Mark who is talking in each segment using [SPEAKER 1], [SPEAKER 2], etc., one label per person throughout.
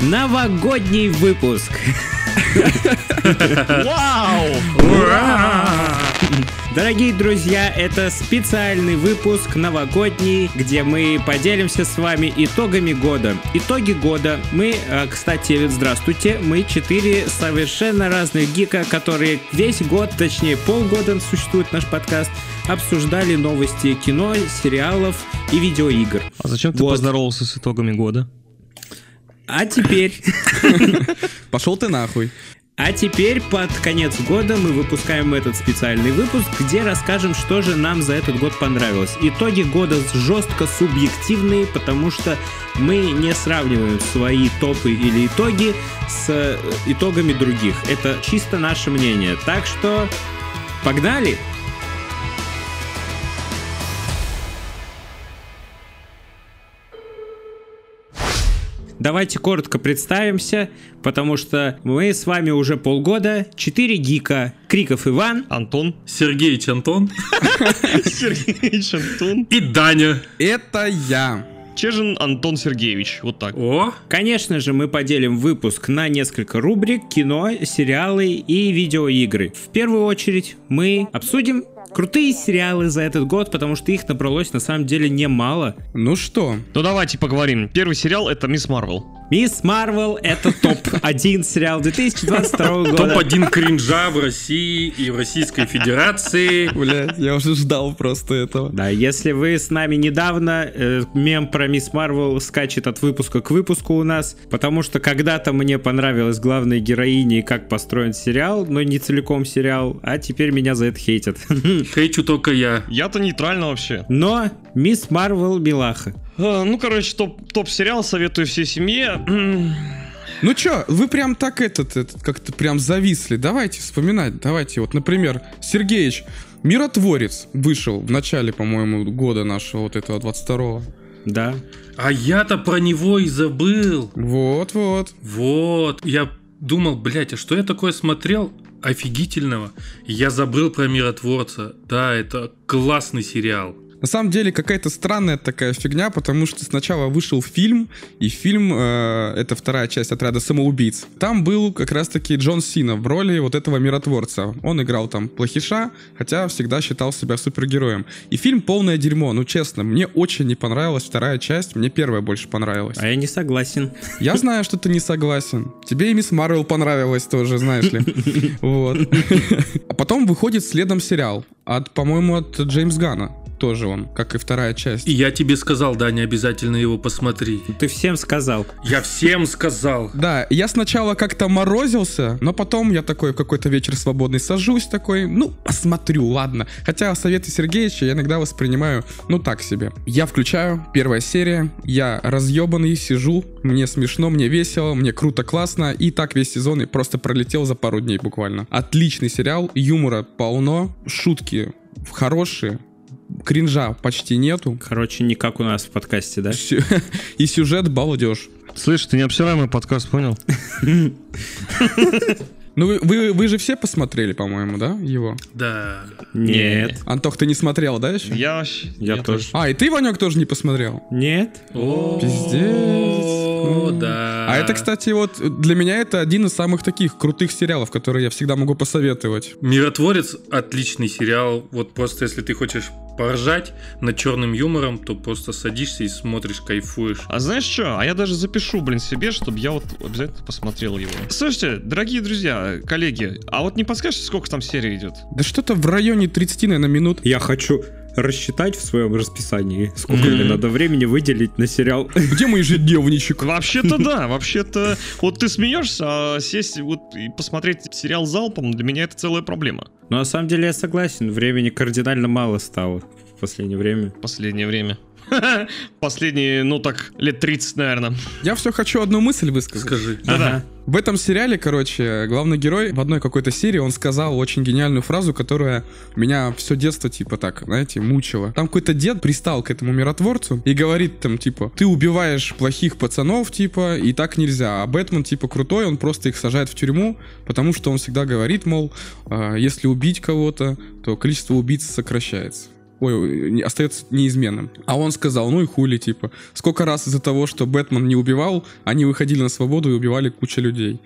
[SPEAKER 1] новогодний выпуск.
[SPEAKER 2] Вау!
[SPEAKER 1] Дорогие друзья, это специальный выпуск новогодний, где мы поделимся с вами итогами года. Итоги года. Мы, э, кстати, здравствуйте, мы четыре совершенно разных гика, которые весь год, точнее полгода существует наш подкаст, обсуждали новости кино, сериалов и видеоигр.
[SPEAKER 2] А зачем ты
[SPEAKER 1] Вот.
[SPEAKER 2] поздоровался с итогами года?
[SPEAKER 1] А теперь...
[SPEAKER 3] Пошел ты нахуй.
[SPEAKER 1] А теперь под конец года мы выпускаем этот специальный выпуск, где расскажем, что же нам за этот год понравилось. Итоги года жестко субъективные, потому что мы не сравниваем свои топы или итоги с э, итогами других. Это чисто наше мнение. Так что погнали! Давайте коротко представимся, потому что мы с вами уже полгода, 4 гика, Криков Иван,
[SPEAKER 2] Антон?
[SPEAKER 4] Сергеич Антон
[SPEAKER 2] Сергеевич Антон.
[SPEAKER 4] и Даня.
[SPEAKER 3] Это я.
[SPEAKER 2] Чежин Антон Сергеевич. Вот так.
[SPEAKER 4] О,
[SPEAKER 1] Конечно же, мы поделим выпуск на несколько рубрик кино, сериалы и видеоигры. В первую очередь мы обсудим крутые сериалы за этот год, потому что их набралось на самом деле немало.
[SPEAKER 3] Ну что,
[SPEAKER 2] Ну давайте поговорим. Первый сериал это Мисс Марвел.
[SPEAKER 1] Мисс Марвел это топ-1 сериал 2022 года.
[SPEAKER 4] топ-1 кринжа в России и в Российской Федерации.
[SPEAKER 3] блядь, я уже ждал просто этого.
[SPEAKER 1] Да, если вы с нами недавно, э, мем про Мисс Марвел скачет от выпуска к выпуску у нас, потому что когда-то мне понравилась главная героиня и как построен сериал, но не целиком сериал, а теперь меня за это хейтят.
[SPEAKER 4] Хейчу только я.
[SPEAKER 2] Я-то нейтрально вообще.
[SPEAKER 1] Но Мисс Марвел милаха.
[SPEAKER 2] А, ну, короче, топ, топ-сериал советую всей семье.
[SPEAKER 3] Ну чё, вы прям так этот, этот как-то прям зависли. Давайте вспоминать, давайте. Вот, например, Сергеич, Миротворец вышел в начале, по-моему, года нашего вот этого 22-го.
[SPEAKER 1] Да.
[SPEAKER 4] А я-то про него и забыл.
[SPEAKER 3] Вот-вот.
[SPEAKER 4] Вот. Я думал, блядь, а что я такое смотрел офигительного? Я забыл про Миротворца. Да, это классный сериал.
[SPEAKER 3] На самом деле какая-то странная такая фигня, потому что сначала вышел фильм, и фильм, э, это вторая часть отряда самоубийц. Там был как раз-таки Джон Сина в роли вот этого миротворца. Он играл там плохиша, хотя всегда считал себя супергероем. И фильм полное дерьмо, ну честно, мне очень не понравилась вторая часть, мне первая больше понравилась.
[SPEAKER 1] А я не согласен.
[SPEAKER 3] Я знаю, что ты не согласен. Тебе и Мисс Марвел понравилась тоже, знаешь ли. Вот. А потом выходит следом сериал. От, по-моему, от Джеймс Гана. Тоже он, как и вторая часть.
[SPEAKER 4] И я тебе сказал, Даня, обязательно его посмотри.
[SPEAKER 1] Ты всем сказал.
[SPEAKER 4] Я всем сказал.
[SPEAKER 3] Да, я сначала как-то морозился, но потом я такой в какой-то вечер свободный сажусь такой, ну, посмотрю, ладно. Хотя советы Сергеевича я иногда воспринимаю, ну, так себе. Я включаю, первая серия, я разъебанный, сижу, мне смешно, мне весело, мне круто, классно, и так весь сезон и просто пролетел за пару дней буквально. Отличный сериал, юмора полно, шутки хорошие, кринжа почти нету,
[SPEAKER 1] Короче, не как у нас в подкасте, да?
[SPEAKER 3] Сю- и сюжет балдеж.
[SPEAKER 2] Слышь, ты необсираемый подкаст, понял?
[SPEAKER 3] Ну, вы, вы, вы же все посмотрели, по-моему, да, его?
[SPEAKER 4] Да.
[SPEAKER 1] Нет.
[SPEAKER 3] Антох, ты не смотрел, да, еще?
[SPEAKER 2] Я вообще...
[SPEAKER 1] Я тоже.
[SPEAKER 3] А, и ты, Ванек, тоже не посмотрел?
[SPEAKER 1] Нет.
[SPEAKER 4] О,
[SPEAKER 3] Пиздец.
[SPEAKER 4] да.
[SPEAKER 3] А это, кстати, вот для меня это один из самых таких крутых сериалов, которые я всегда могу посоветовать.
[SPEAKER 4] Миротворец отличный сериал. Вот просто если ты хочешь поржать над черным юмором, то просто садишься и смотришь, кайфуешь.
[SPEAKER 2] А знаешь что? А я даже запишу, блин, себе, чтобы я вот обязательно посмотрел его. Слушайте, дорогие друзья, коллеги, а вот не подскажете, сколько там серий идет?
[SPEAKER 3] Да что-то в районе 30, наверное, минут.
[SPEAKER 1] Я хочу рассчитать в своем расписании, сколько мне надо времени выделить на сериал.
[SPEAKER 3] Где мой ежедневничек?
[SPEAKER 2] Вообще-то да, вообще-то вот ты смеешься, а сесть вот и посмотреть сериал залпом для меня это целая проблема.
[SPEAKER 1] Но на самом деле я согласен, времени кардинально мало стало в последнее время.
[SPEAKER 2] Последнее время. Последние, ну так, лет 30, наверное.
[SPEAKER 3] Я все хочу одну мысль высказать.
[SPEAKER 4] Скажи.
[SPEAKER 1] Ага.
[SPEAKER 3] В этом сериале, короче, главный герой в одной какой-то серии, он сказал очень гениальную фразу, которая меня все детство, типа так, знаете, мучила. Там какой-то дед пристал к этому миротворцу и говорит там, типа, ты убиваешь плохих пацанов, типа, и так нельзя. А Бэтмен, типа, крутой, он просто их сажает в тюрьму, потому что он всегда говорит, мол, «А, если убить кого-то, то количество убийц сокращается. Ой, не- остается неизменным. А он сказал, ну и хули, типа, сколько раз из-за того, что Бэтмен не убивал, они выходили на свободу и убивали кучу людей.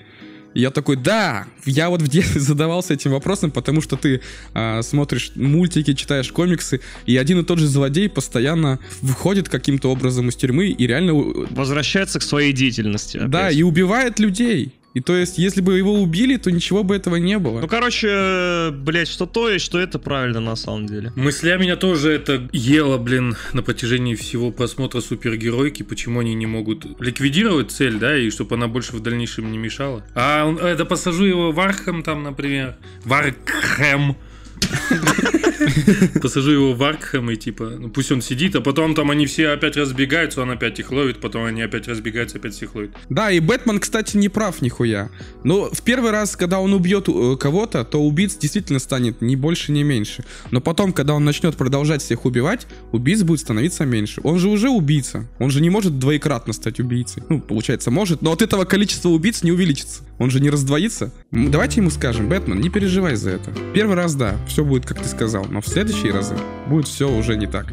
[SPEAKER 3] И я такой, да, я вот в детстве задавался этим вопросом, потому что ты а, смотришь мультики, читаешь комиксы, и один и тот же злодей постоянно выходит каким-то образом из тюрьмы и реально
[SPEAKER 2] Возвращается к своей деятельности.
[SPEAKER 3] да,
[SPEAKER 2] опять.
[SPEAKER 3] и убивает людей. И то есть, если бы его убили, то ничего бы этого не было.
[SPEAKER 2] Ну, короче, блять, что то и что это правильно на самом деле.
[SPEAKER 4] Мысль меня тоже это ело, блин, на протяжении всего просмотра супергеройки, почему они не могут ликвидировать цель, да, и чтобы она больше в дальнейшем не мешала. А это посажу его в Архам там, например. В Аркхэм. Посажу его в Аркхэм и типа, ну пусть он сидит, а потом там они все опять разбегаются, он опять их ловит, потом они опять разбегаются, опять всех ловит.
[SPEAKER 3] Да, и Бэтмен, кстати, не прав нихуя. Но в первый раз, когда он убьет э, кого-то, то убийц действительно станет ни больше, ни меньше. Но потом, когда он начнет продолжать всех убивать, убийц будет становиться меньше. Он же уже убийца. Он же не может двоекратно стать убийцей. Ну, получается, может, но от этого количество убийц не увеличится. Он же не раздвоится. Давайте ему скажем, Бэтмен, не переживай за это. Первый раз, да, все будет, как ты сказал, но в следующие разы будет все уже не так.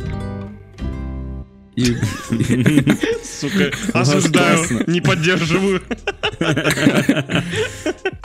[SPEAKER 3] И...
[SPEAKER 2] Сука, осуждаю,
[SPEAKER 1] классно.
[SPEAKER 2] не поддерживаю.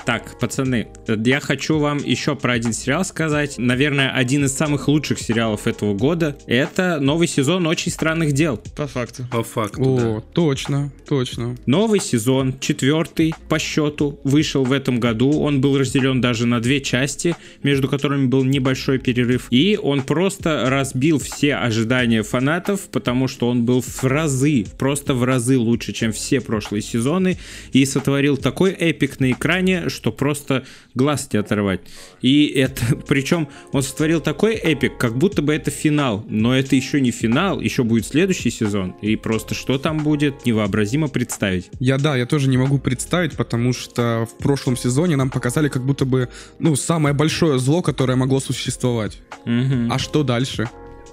[SPEAKER 1] Так, пацаны, я хочу вам еще про один сериал сказать. Наверное, один из самых лучших сериалов этого года. Это новый сезон «Очень странных дел».
[SPEAKER 2] По факту.
[SPEAKER 4] По факту,
[SPEAKER 3] О, точно, точно.
[SPEAKER 1] Новый сезон, четвертый по счету, вышел в этом году. Он был разделен даже на две части, между которыми был небольшой перерыв. И он просто разбил все ожидания фанатов, потому что он был в разы, просто в разы лучше, чем все прошлые сезоны. И сотворил такой эпик на экране, что просто глаз не оторвать. И это, причем он сотворил такой эпик, как будто бы это финал. Но это еще не финал, еще будет следующий сезон. И просто что там будет, невообразимо представить.
[SPEAKER 3] Я да, я тоже не могу представить, потому что в прошлом сезоне нам показали как будто бы, ну, самое большое зло, которое могло существовать.
[SPEAKER 1] Мгм.
[SPEAKER 3] А что дальше?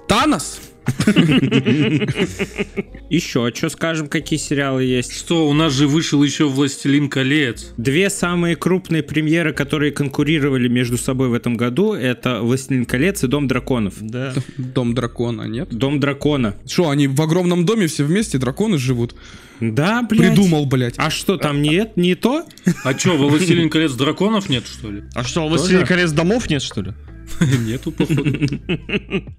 [SPEAKER 3] Танос?
[SPEAKER 1] Еще что скажем, какие сериалы есть?
[SPEAKER 4] Что, у нас же вышел еще «Властелин колец».
[SPEAKER 1] Две самые крупные премьеры, которые конкурировали между собой в этом году, это «Властелин колец» и «Дом драконов».
[SPEAKER 2] Да.
[SPEAKER 3] Дом дракона, нет?
[SPEAKER 1] «Дом дракона».
[SPEAKER 3] Что, они в огромном доме все вместе, драконы живут?
[SPEAKER 1] Да, блядь.
[SPEAKER 3] Придумал, блядь.
[SPEAKER 1] А что, там не, это- не то?
[SPEAKER 4] А чё, во «Властелин колец» драконов нет, что ли?
[SPEAKER 2] А что, «Властелин колец» домов нет, что ли?
[SPEAKER 4] Нету, походу.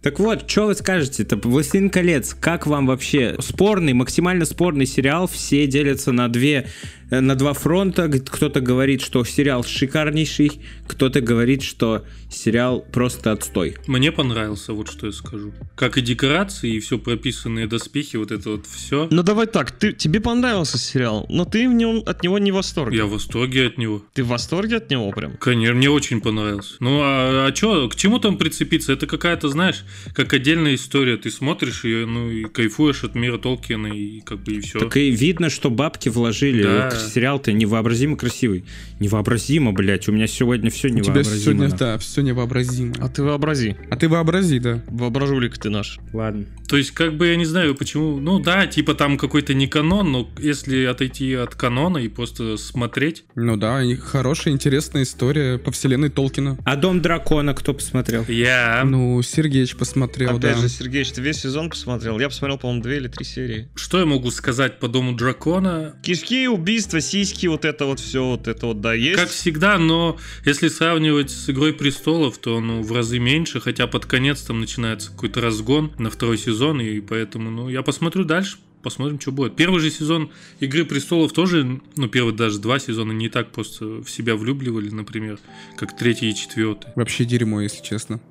[SPEAKER 1] Так вот, что вы скажете? Это «Властелин колец». Как вам вообще? Спорный, максимально спорный сериал. Все делятся на две на два фронта. Кто-то говорит, что сериал шикарнейший, кто-то говорит, что сериал просто отстой.
[SPEAKER 4] Мне понравился, вот что я скажу. Как и декорации, и все прописанные доспехи, вот это вот все.
[SPEAKER 2] Ну давай так, ты, тебе понравился сериал, но ты в нем, от него не в восторге.
[SPEAKER 4] Я в восторге от него.
[SPEAKER 2] Ты в восторге от него прям?
[SPEAKER 4] Конечно, мне очень понравился. Ну а, а чё, к чему там прицепиться? Это какая-то, знаешь, как отдельная история. Ты смотришь ее, ну и кайфуешь от мира Толкина, и как бы и все.
[SPEAKER 1] Так и видно, что бабки вложили.
[SPEAKER 4] Да.
[SPEAKER 1] Сериал-то невообразимо красивый. Невообразимо, блядь. У меня сегодня все
[SPEAKER 3] У тебя
[SPEAKER 1] невообразимо.
[SPEAKER 3] сегодня,
[SPEAKER 1] нахуй.
[SPEAKER 3] да, все невообразимо.
[SPEAKER 2] А ты вообрази.
[SPEAKER 3] А ты вообрази, да.
[SPEAKER 2] Воображулик ты наш.
[SPEAKER 1] Ладно.
[SPEAKER 4] То есть, как бы я не знаю, почему. Ну да, типа там какой-то не канон, но если отойти от канона и просто смотреть.
[SPEAKER 3] Ну да, и хорошая, интересная история по вселенной Толкина.
[SPEAKER 1] А Дом дракона кто посмотрел?
[SPEAKER 4] Я.
[SPEAKER 3] Ну, Сергеич посмотрел,
[SPEAKER 2] Опять
[SPEAKER 3] да.
[SPEAKER 2] же, Сергеич, ты весь сезон посмотрел? Я посмотрел, по-моему, две или три серии.
[SPEAKER 4] Что я могу сказать по Дому Дракона?
[SPEAKER 2] Кишки, убийства, сиськи, вот это вот все, вот это вот, да, есть.
[SPEAKER 4] Как всегда, но если сравнивать с Игрой Престолов, то ну, в разы меньше, хотя под конец там начинается какой-то разгон на второй сезон, и поэтому, ну, я посмотрю дальше, посмотрим, что будет. Первый же сезон Игры Престолов тоже, ну, первый даже два сезона не так просто в себя влюбливали, например, как третий и четвертый.
[SPEAKER 3] Вообще дерьмо, если честно.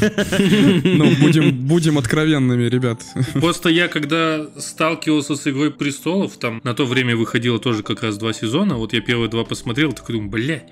[SPEAKER 3] Ну, будем, будем откровенными, ребят.
[SPEAKER 4] Просто я, когда сталкивался с Игрой Престолов, там на то время выходило тоже как раз два сезона, вот я первые два посмотрел, такой думаю, бля,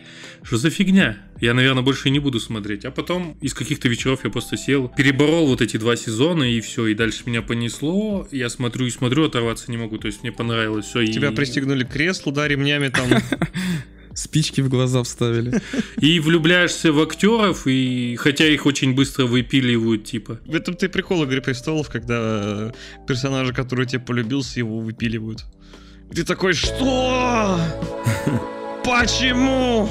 [SPEAKER 4] что за фигня? Я, наверное, больше и не буду смотреть. А потом из каких-то вечеров я просто сел, переборол вот эти два сезона, и все, и дальше меня понесло. Я смотрю и смотрю, оторваться не могу. То есть мне понравилось все.
[SPEAKER 2] Тебя пристегнули к креслу, да, ремнями там.
[SPEAKER 3] Спички в глаза вставили.
[SPEAKER 4] И влюбляешься в актеров, и хотя их очень быстро выпиливают, типа.
[SPEAKER 2] В этом ты прикол Игры Престолов, когда э, персонажа, который тебе полюбился, его выпиливают. И ты такой, что? Почему?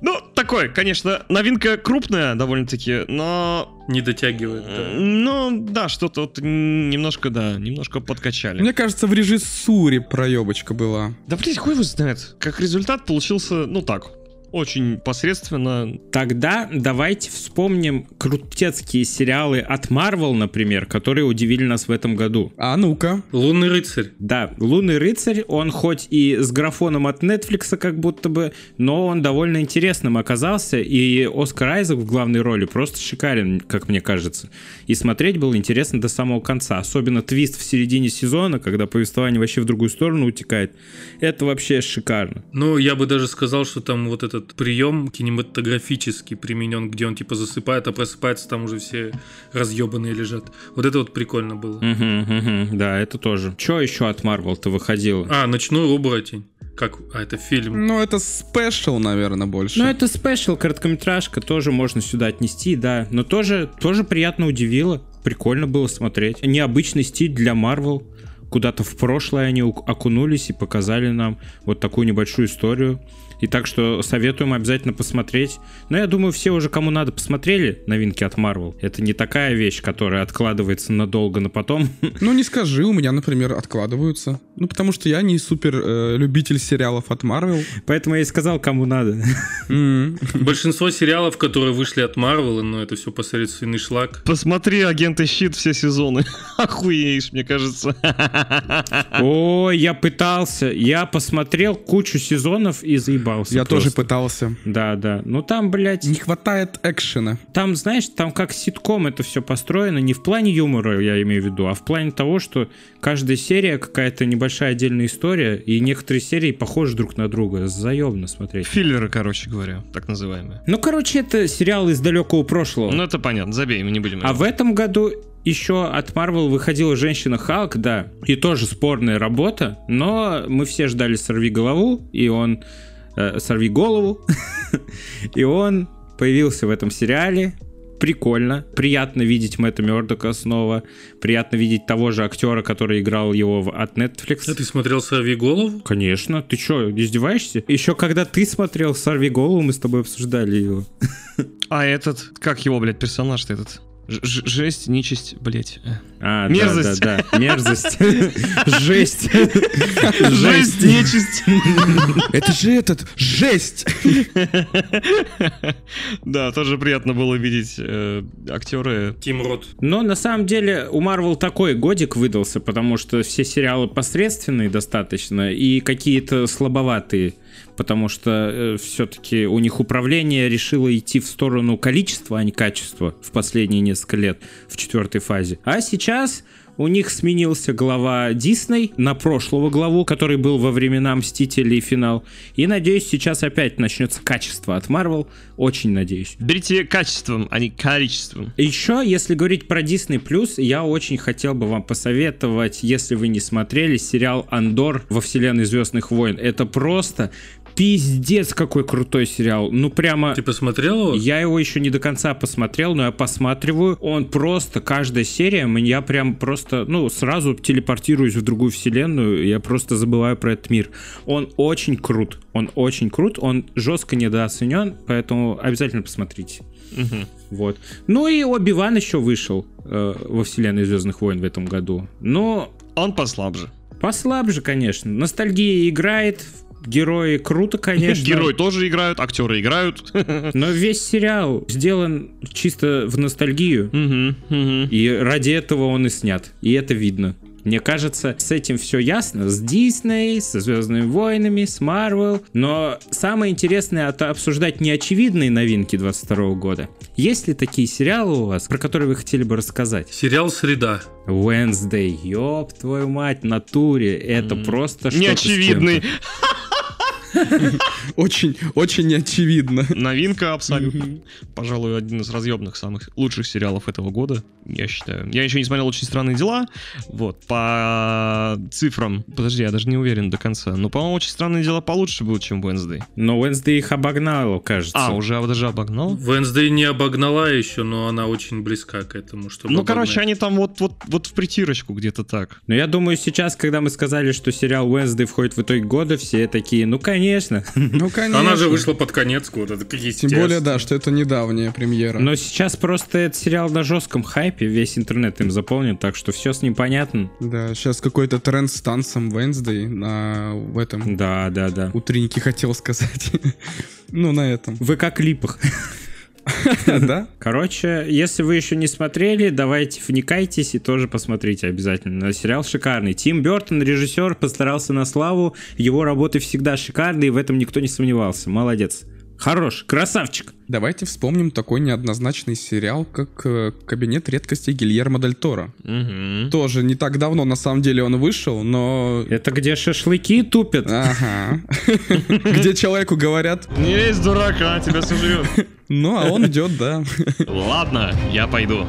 [SPEAKER 2] Ну, так такой, конечно, новинка крупная довольно-таки, но...
[SPEAKER 4] Не дотягивает, да.
[SPEAKER 2] Ну, да, что-то вот немножко, да, немножко подкачали.
[SPEAKER 3] Мне кажется, в режиссуре проебочка была.
[SPEAKER 2] Да, блядь, хуй его знает. Как результат получился, ну так, очень посредственно.
[SPEAKER 1] Тогда давайте вспомним крутецкие сериалы от Marvel, например, которые удивили нас в этом году.
[SPEAKER 3] А ну-ка.
[SPEAKER 4] Лунный рыцарь.
[SPEAKER 1] Да, Лунный рыцарь, он хоть и с графоном от Netflix как будто бы, но он довольно интересным оказался, и Оскар Айзек в главной роли просто шикарен, как мне кажется. И смотреть было интересно до самого конца, особенно твист в середине сезона, когда повествование вообще в другую сторону утекает. Это вообще шикарно.
[SPEAKER 4] Ну, я бы даже сказал, что там вот этот этот прием кинематографический применен, где он типа засыпает, а просыпается, там уже все разъебанные лежат. Вот это вот прикольно было.
[SPEAKER 1] Угу, угу, да, это тоже. Что еще от Marvel-то выходило?
[SPEAKER 4] А, «Ночной оборотень». Как? А, это фильм.
[SPEAKER 3] Ну, это special, наверное, больше.
[SPEAKER 1] Ну, это special, короткометражка, тоже можно сюда отнести, да. Но тоже, тоже приятно удивило. Прикольно было смотреть. Необычный стиль для Марвел куда-то в прошлое они окунулись и показали нам вот такую небольшую историю. И так что советуем обязательно посмотреть. Но я думаю, все уже, кому надо, посмотрели новинки от Marvel. Это не такая вещь, которая откладывается надолго на потом.
[SPEAKER 3] Ну, не скажи, у меня, например, откладываются. Ну, потому что я не супер э, любитель сериалов от Marvel.
[SPEAKER 1] Поэтому я и сказал, кому надо.
[SPEAKER 4] Большинство сериалов, которые вышли от Marvel, ну, это все посредственный шлак.
[SPEAKER 2] Посмотри «Агенты Щит» все сезоны. Охуеешь, мне кажется.
[SPEAKER 1] Ой, я пытался. Я посмотрел кучу сезонов и заебал
[SPEAKER 3] заебался. Я просто. тоже пытался.
[SPEAKER 1] Да, да. Ну там, блядь...
[SPEAKER 3] Не хватает экшена.
[SPEAKER 1] Там, знаешь, там как ситком это все построено, не в плане юмора, я имею в виду, а в плане того, что каждая серия какая-то небольшая отдельная история, и некоторые серии похожи друг на друга. Заебно смотреть.
[SPEAKER 2] Филлеры, короче говоря, так называемые.
[SPEAKER 1] Ну, короче, это сериал из далекого прошлого.
[SPEAKER 2] Ну, это понятно, забей, мы не будем.
[SPEAKER 1] А в этом году еще от Marvel выходила женщина Халк, да, и тоже спорная работа, но мы все ждали сорви голову, и он э, «Сорви голову», и он появился в этом сериале, прикольно. Приятно видеть Мэтта Мёрдока снова. Приятно видеть того же актера, который играл его в, от Netflix.
[SPEAKER 4] А ты смотрел «Сорви голову»?
[SPEAKER 1] Конечно. Ты что, издеваешься? Еще когда ты смотрел «Сорви голову», мы с тобой обсуждали его.
[SPEAKER 2] А этот, как его, блядь, персонаж-то этот? Ж жесть, нечисть, блять.
[SPEAKER 1] А, мерзость. Да, да, да. Мерзость. Жесть.
[SPEAKER 2] Жесть, нечисть.
[SPEAKER 3] Это же этот, жесть.
[SPEAKER 2] Да, тоже приятно было видеть э, актеры.
[SPEAKER 4] Тим Рот.
[SPEAKER 1] Но на самом деле у Марвел такой годик выдался, потому что все сериалы посредственные достаточно и какие-то слабоватые потому что э, все-таки у них управление решило идти в сторону количества, а не качества в последние несколько лет в четвертой фазе. А сейчас у них сменился глава Дисней на прошлого главу, который был во времена Мстителей финал. И надеюсь, сейчас опять начнется качество от Marvel. Очень надеюсь.
[SPEAKER 2] Берите качеством, а не количеством.
[SPEAKER 1] Еще, если говорить про Disney Plus, я очень хотел бы вам посоветовать, если вы не смотрели, сериал Андор во вселенной Звездных войн. Это просто Пиздец, какой крутой сериал. Ну, прямо...
[SPEAKER 4] Ты посмотрел его?
[SPEAKER 1] Я его еще не до конца посмотрел, но я посматриваю. Он просто, каждая серия, я прям просто, ну, сразу телепортируюсь в другую вселенную, я просто забываю про этот мир. Он очень крут. Он очень крут, он жестко недооценен, поэтому обязательно посмотрите. Угу. Вот. Ну и Оби-Ван еще вышел э, во вселенной Звездных войн в этом году. Но...
[SPEAKER 2] Он послабже.
[SPEAKER 1] Послабже, конечно. Ностальгия играет, герои круто, конечно.
[SPEAKER 2] Герои тоже играют, актеры играют.
[SPEAKER 1] Но весь сериал сделан чисто в ностальгию. И ради этого он и снят. И это видно. Мне кажется, с этим все ясно. С Дисней, со Звездными войнами, с Марвел. Но самое интересное это обсуждать неочевидные новинки 22 года. Есть ли такие сериалы у вас, про которые вы хотели бы рассказать?
[SPEAKER 4] Сериал «Среда».
[SPEAKER 1] Wednesday, ёб твою мать, натуре, это mm. просто что-то
[SPEAKER 2] Неочевидный.
[SPEAKER 3] Очень, очень неочевидно.
[SPEAKER 2] Новинка абсолютно. Пожалуй, один из разъемных самых лучших сериалов этого года, я считаю. Я еще не смотрел «Очень странные дела». Вот, по цифрам, подожди, я даже не уверен до конца. Но, по-моему, «Очень странные дела» получше будет, чем Wednesday.
[SPEAKER 1] Но Wednesday их обогнала, кажется.
[SPEAKER 2] А, уже даже обогнал?
[SPEAKER 4] Wednesday не обогнала еще, но она очень близка к этому, чтобы
[SPEAKER 2] Ну, обогнать. короче, они там вот, вот, вот в притирочку где-то так.
[SPEAKER 1] Но я думаю, сейчас, когда мы сказали, что сериал Wednesday входит в итоге года, все такие, ну, конечно, конечно.
[SPEAKER 3] Ну, конечно.
[SPEAKER 4] Она же вышла под конец года, так
[SPEAKER 3] Тем более, да, что это недавняя премьера.
[SPEAKER 1] Но сейчас просто этот сериал на жестком хайпе, весь интернет им заполнен, так что все с ним понятно.
[SPEAKER 3] Да, сейчас какой-то тренд с танцем Wednesday на в этом
[SPEAKER 1] Да, да, да.
[SPEAKER 3] утреннике хотел сказать. Ну, на этом.
[SPEAKER 1] В ВК-клипах.
[SPEAKER 3] Да?
[SPEAKER 1] Короче, если вы еще не смотрели, давайте вникайтесь и тоже посмотрите обязательно. Сериал шикарный. Тим Бертон, режиссер, постарался на славу. Его работы всегда шикарные, в этом никто не сомневался. Молодец. Хорош, красавчик.
[SPEAKER 3] Давайте вспомним такой неоднозначный сериал, как э, «Кабинет редкостей Гильермо Дель Торо».
[SPEAKER 2] Мгм.
[SPEAKER 3] Тоже не так давно, на самом деле, он вышел, но...
[SPEAKER 1] Это где шашлыки тупят?
[SPEAKER 3] Ага. Где человеку говорят,
[SPEAKER 2] Не лезь, дурак, а тебя сожрет.
[SPEAKER 3] ну, а он идет, да.
[SPEAKER 2] Ладно, я пойду.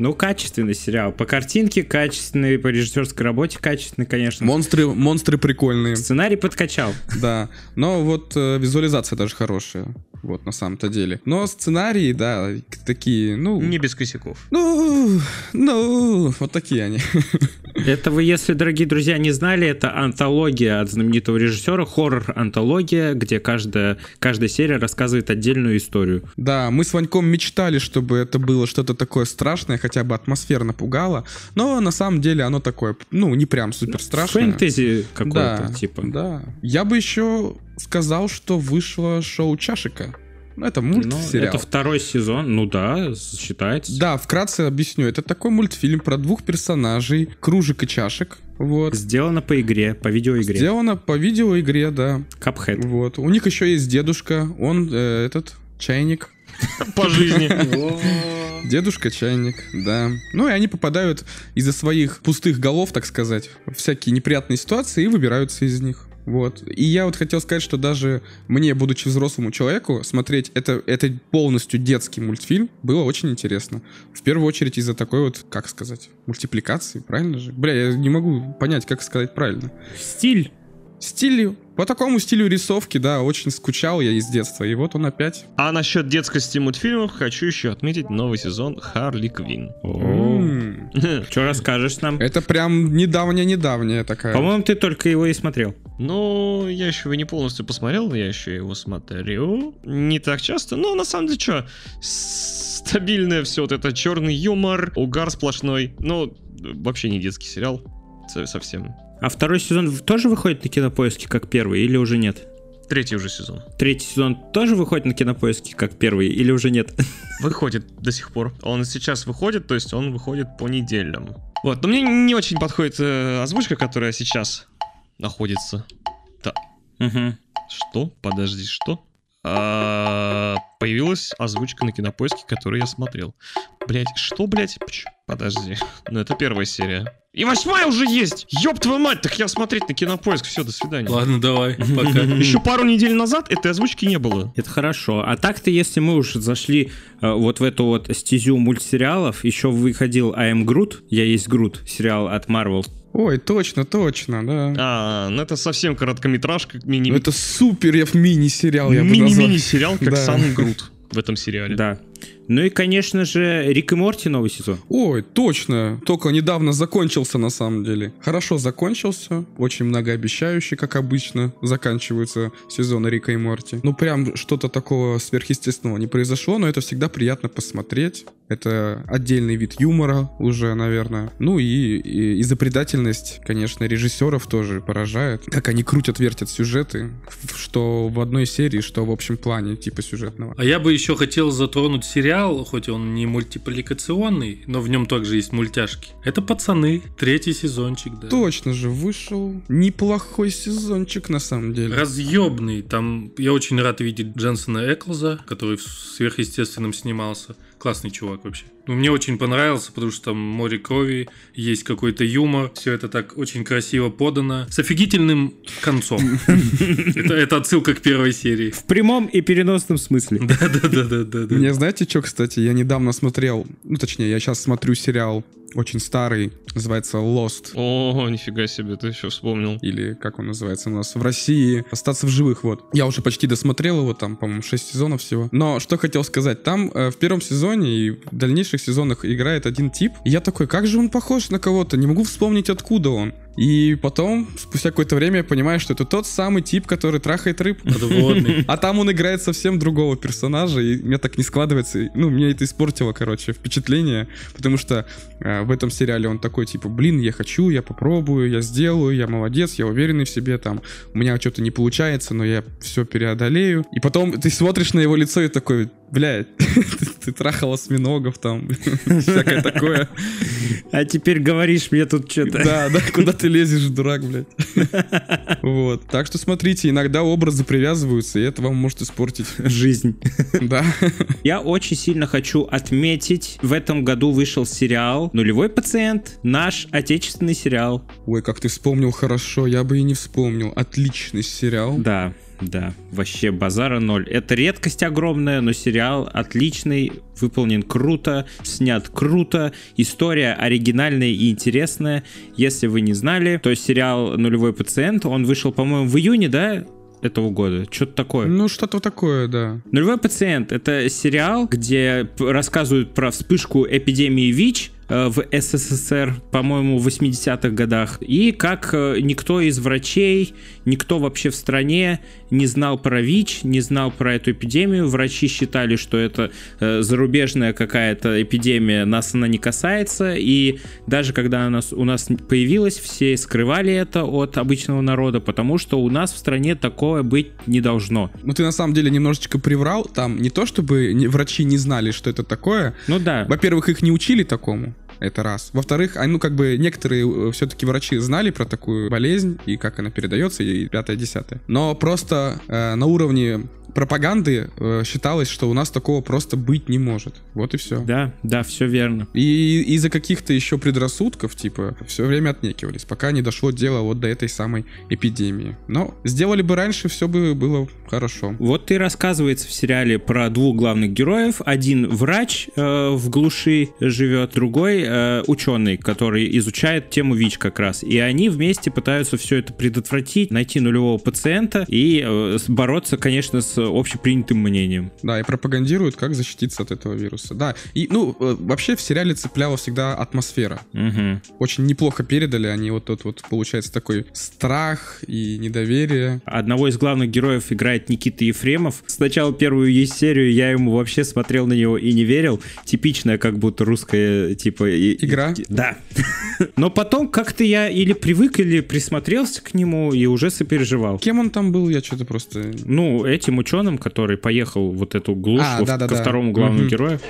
[SPEAKER 1] Ну, качественный сериал. По картинке качественный, по режиссерской работе качественный, конечно.
[SPEAKER 3] Монстры, монстры прикольные,
[SPEAKER 1] Сценарий подкачал.
[SPEAKER 3] да. Но вот э, визуализация даже хорошая, вот, на самом-то деле. Но сценарии, да, такие, ну...
[SPEAKER 2] Не без косяков.
[SPEAKER 3] Ну, ну, вот такие они.
[SPEAKER 1] Это вы, если, дорогие друзья, не знали, это антология от знаменитого режиссера, хоррор-антология, где каждая, каждая серия рассказывает отдельную историю.
[SPEAKER 3] Да, мы с Ваньком мечтали, чтобы это было что-то такое страшное, хотя бы атмосферно пугало, но на самом деле оно такое, ну, не прям супер страшное.
[SPEAKER 1] Фэнтези какое-то,
[SPEAKER 3] да,
[SPEAKER 1] типа.
[SPEAKER 3] Да. Я бы еще сказал, что вышло шоу Чашика. Ну, это
[SPEAKER 1] Ну,
[SPEAKER 3] мультсериал.
[SPEAKER 1] это второй сезон, ну да, считается.
[SPEAKER 3] Да, вкратце объясню. Это такой мультфильм про двух персонажей, кружек и чашек. Вот.
[SPEAKER 1] Сделано по игре, по видеоигре.
[SPEAKER 3] Сделано по видеоигре, да.
[SPEAKER 1] Cuphead.
[SPEAKER 3] Вот. У них еще есть дедушка, он э, этот чайник.
[SPEAKER 2] По жизни.
[SPEAKER 3] Дедушка чайник, да. Ну и они попадают из-за своих пустых голов, так сказать, в всякие неприятные ситуации и выбираются из них. Вот. И я вот хотел сказать, что даже мне, будучи взрослому человеку, смотреть это, это полностью детский мультфильм было очень интересно. В первую очередь из-за такой вот, как сказать, мультипликации, правильно же? Бля, я не могу понять, как сказать правильно.
[SPEAKER 1] Стиль.
[SPEAKER 3] Стилю, по такому стилю рисовки, да, очень скучал я из детства. И вот он опять.
[SPEAKER 2] А насчет детскости мультфильмов хочу еще отметить новый сезон Харли Квин.
[SPEAKER 1] Что расскажешь нам?
[SPEAKER 3] Это прям недавняя-недавняя такая.
[SPEAKER 1] По-моему, ты только его и смотрел.
[SPEAKER 2] Ну, я еще его не полностью посмотрел, я еще его смотрю. Не так часто, но на самом деле что, стабильное все вот это, черный юмор, угар сплошной. Ну, вообще не детский сериал, со- совсем.
[SPEAKER 1] А второй сезон тоже выходит на кинопоиске как первый или уже нет?
[SPEAKER 2] Третий уже сезон.
[SPEAKER 1] Третий сезон тоже выходит на кинопоиске как первый или уже нет?
[SPEAKER 2] Выходит до сих пор. Он сейчас выходит, то есть он выходит по неделям. Вот, но мне не очень подходит э, озвучка, которая сейчас находится.
[SPEAKER 1] Мгм.
[SPEAKER 2] Что? Подожди, что? А, появилась озвучка на кинопоиске, которую я смотрел. Блять, что, блять? Подожди. Ну, это первая серия. И восьмая уже есть! Ёб твою мать, так я смотреть на кинопоиск. Все, до свидания.
[SPEAKER 4] Ладно, давай, пока.
[SPEAKER 2] Еще пару недель назад этой озвучки не было.
[SPEAKER 1] Это хорошо. А так-то, если мы уж зашли э, вот в эту вот стезю мультсериалов, еще выходил I Am Groot, Я есть Грут, сериал от Marvel.
[SPEAKER 3] Ой, точно, точно, да.
[SPEAKER 2] А, ну это совсем короткометражка, мини...
[SPEAKER 3] Ну, это супер я в мини-сериал, я бы.
[SPEAKER 2] Мини-мини-сериал, как
[SPEAKER 3] Да.
[SPEAKER 2] сам Грут в этом сериале.
[SPEAKER 1] Да. Ну и, конечно же, Рик и Морти новый сезон.
[SPEAKER 3] Ой, точно. Только недавно закончился на самом деле. Хорошо закончился. Очень многообещающий, как обычно, заканчиваются сезоны Рика и Морти. Ну, прям что-то такого сверхъестественного не произошло, но это всегда приятно посмотреть. Это отдельный вид юмора уже, наверное. Ну и, и изобретательность, конечно, режиссеров тоже поражает. Как они крутят, вертят сюжеты, что в одной серии, что в общем плане, типа сюжетного.
[SPEAKER 4] А я бы еще хотел затронуть сериал, хоть он не мультипликационный, но в нем также есть мультяшки. Это «Пацаны», третий сезончик, да.
[SPEAKER 3] Точно же, вышел неплохой сезончик на самом деле.
[SPEAKER 4] Разъебный. Там я очень рад видеть Дженсона Эклза, который в сверхъестественном снимался. Классный чувак вообще. Ну, мне очень понравился, потому что там море крови, есть какой-то юмор. Все это так очень красиво подано. С офигительным концом. Это отсылка к первой серии.
[SPEAKER 1] В прямом и переносном смысле.
[SPEAKER 4] Да-да-да-да-да.
[SPEAKER 3] Мне знаете, что, кстати, я недавно смотрел, ну, точнее, я сейчас смотрю сериал очень старый, называется Lost.
[SPEAKER 2] О, нифига себе, ты еще вспомнил.
[SPEAKER 3] Или как он называется у нас в России, остаться в живых, вот. Я уже почти досмотрел его, там, по-моему, 6 сезонов всего. Но что хотел сказать, там э, в первом сезоне и в дальнейших сезонах играет один тип. И я такой, как же он похож на кого-то, не могу вспомнить, откуда он. И потом, спустя какое-то время, я понимаю, что это тот самый тип, который трахает рыб.
[SPEAKER 4] Подводный.
[SPEAKER 3] А там он играет совсем другого персонажа, и мне так не складывается. Ну, мне это испортило, короче, впечатление, потому что э, в этом сериале он такой, типа, блин, я хочу, я попробую, я сделаю, я молодец, я уверенный в себе, там, у меня что-то не получается, но я все преодолею. И потом ты смотришь на его лицо и такой, блядь, ты, ты трахал осьминогов там, всякое такое.
[SPEAKER 1] А теперь говоришь мне тут что-то.
[SPEAKER 3] Да, да, куда ты лезешь, дурак, блядь. Вот. Так что смотрите, иногда образы привязываются, и это вам может испортить.
[SPEAKER 1] Жизнь.
[SPEAKER 3] Да.
[SPEAKER 1] Я очень сильно хочу отметить, в этом году вышел сериал «Нулевой пациент», наш отечественный сериал.
[SPEAKER 3] Ой, как ты вспомнил хорошо, я бы и не вспомнил. Отличный сериал.
[SPEAKER 1] Да, да, вообще базара ноль. Это редкость огромная, но сериал отличный, выполнен круто, снят круто, история оригинальная и интересная. Если вы не знали, то сериал «Нулевой пациент», он вышел, по-моему, в июне, да, этого года. Что-то такое.
[SPEAKER 3] Ну, что-то такое, да.
[SPEAKER 1] Нулевой пациент это сериал, где рассказывают про вспышку эпидемии ВИЧ в СССР, по-моему, в 80-х годах, и как э, никто из врачей, никто вообще в стране не знал про ВИЧ, не знал про эту эпидемию. Врачи считали, что это э, зарубежная какая-то эпидемия, нас она не касается, и даже когда она у нас появилась, все скрывали это от обычного народа, потому что у нас в стране такое быть не должно.
[SPEAKER 3] Ну, ты на самом деле немножечко приврал. Там не то, чтобы врачи не знали, что это такое.
[SPEAKER 1] Ну да.
[SPEAKER 3] Во-первых, их не учили такому. Это раз. Во-вторых, ну как бы некоторые все-таки врачи знали про такую болезнь и как она передается, и пятое, десятое. Но просто э, на уровне пропаганды э, считалось, что у нас такого просто быть не может. Вот и все.
[SPEAKER 1] Да, да, все верно.
[SPEAKER 3] И из-за каких-то еще предрассудков, типа, все время отнекивались, пока не дошло дело вот до этой самой эпидемии. Но сделали бы раньше, все бы было хорошо.
[SPEAKER 1] Вот и рассказывается в сериале про двух главных героев. Один врач э, в глуши живет, другой э, ученый, который изучает тему ВИЧ как раз. И они вместе пытаются все это предотвратить, найти нулевого пациента и э, бороться, конечно, с общепринятым мнением.
[SPEAKER 3] Да, и пропагандируют, как защититься от этого вируса. Да, и, ну, э, вообще в сериале цепляла всегда атмосфера.
[SPEAKER 1] Мгм.
[SPEAKER 3] Очень неплохо передали они вот тот вот, получается, такой страх и недоверие.
[SPEAKER 1] Одного из главных героев играет Никита Ефремов. Сначала первую есть серию я ему вообще смотрел на него и не верил. Типичная как будто русская типа... и- и-
[SPEAKER 3] Игра?
[SPEAKER 1] Да. Но потом как-то я или привык, или присмотрелся к нему и уже сопереживал.
[SPEAKER 3] Кем он там был, я что-то просто...
[SPEAKER 1] Ну, этим ученым, который поехал вот эту глушь
[SPEAKER 3] А,
[SPEAKER 1] во-
[SPEAKER 3] да-да-да.
[SPEAKER 1] ко второму главному
[SPEAKER 3] Мгм.
[SPEAKER 1] герою.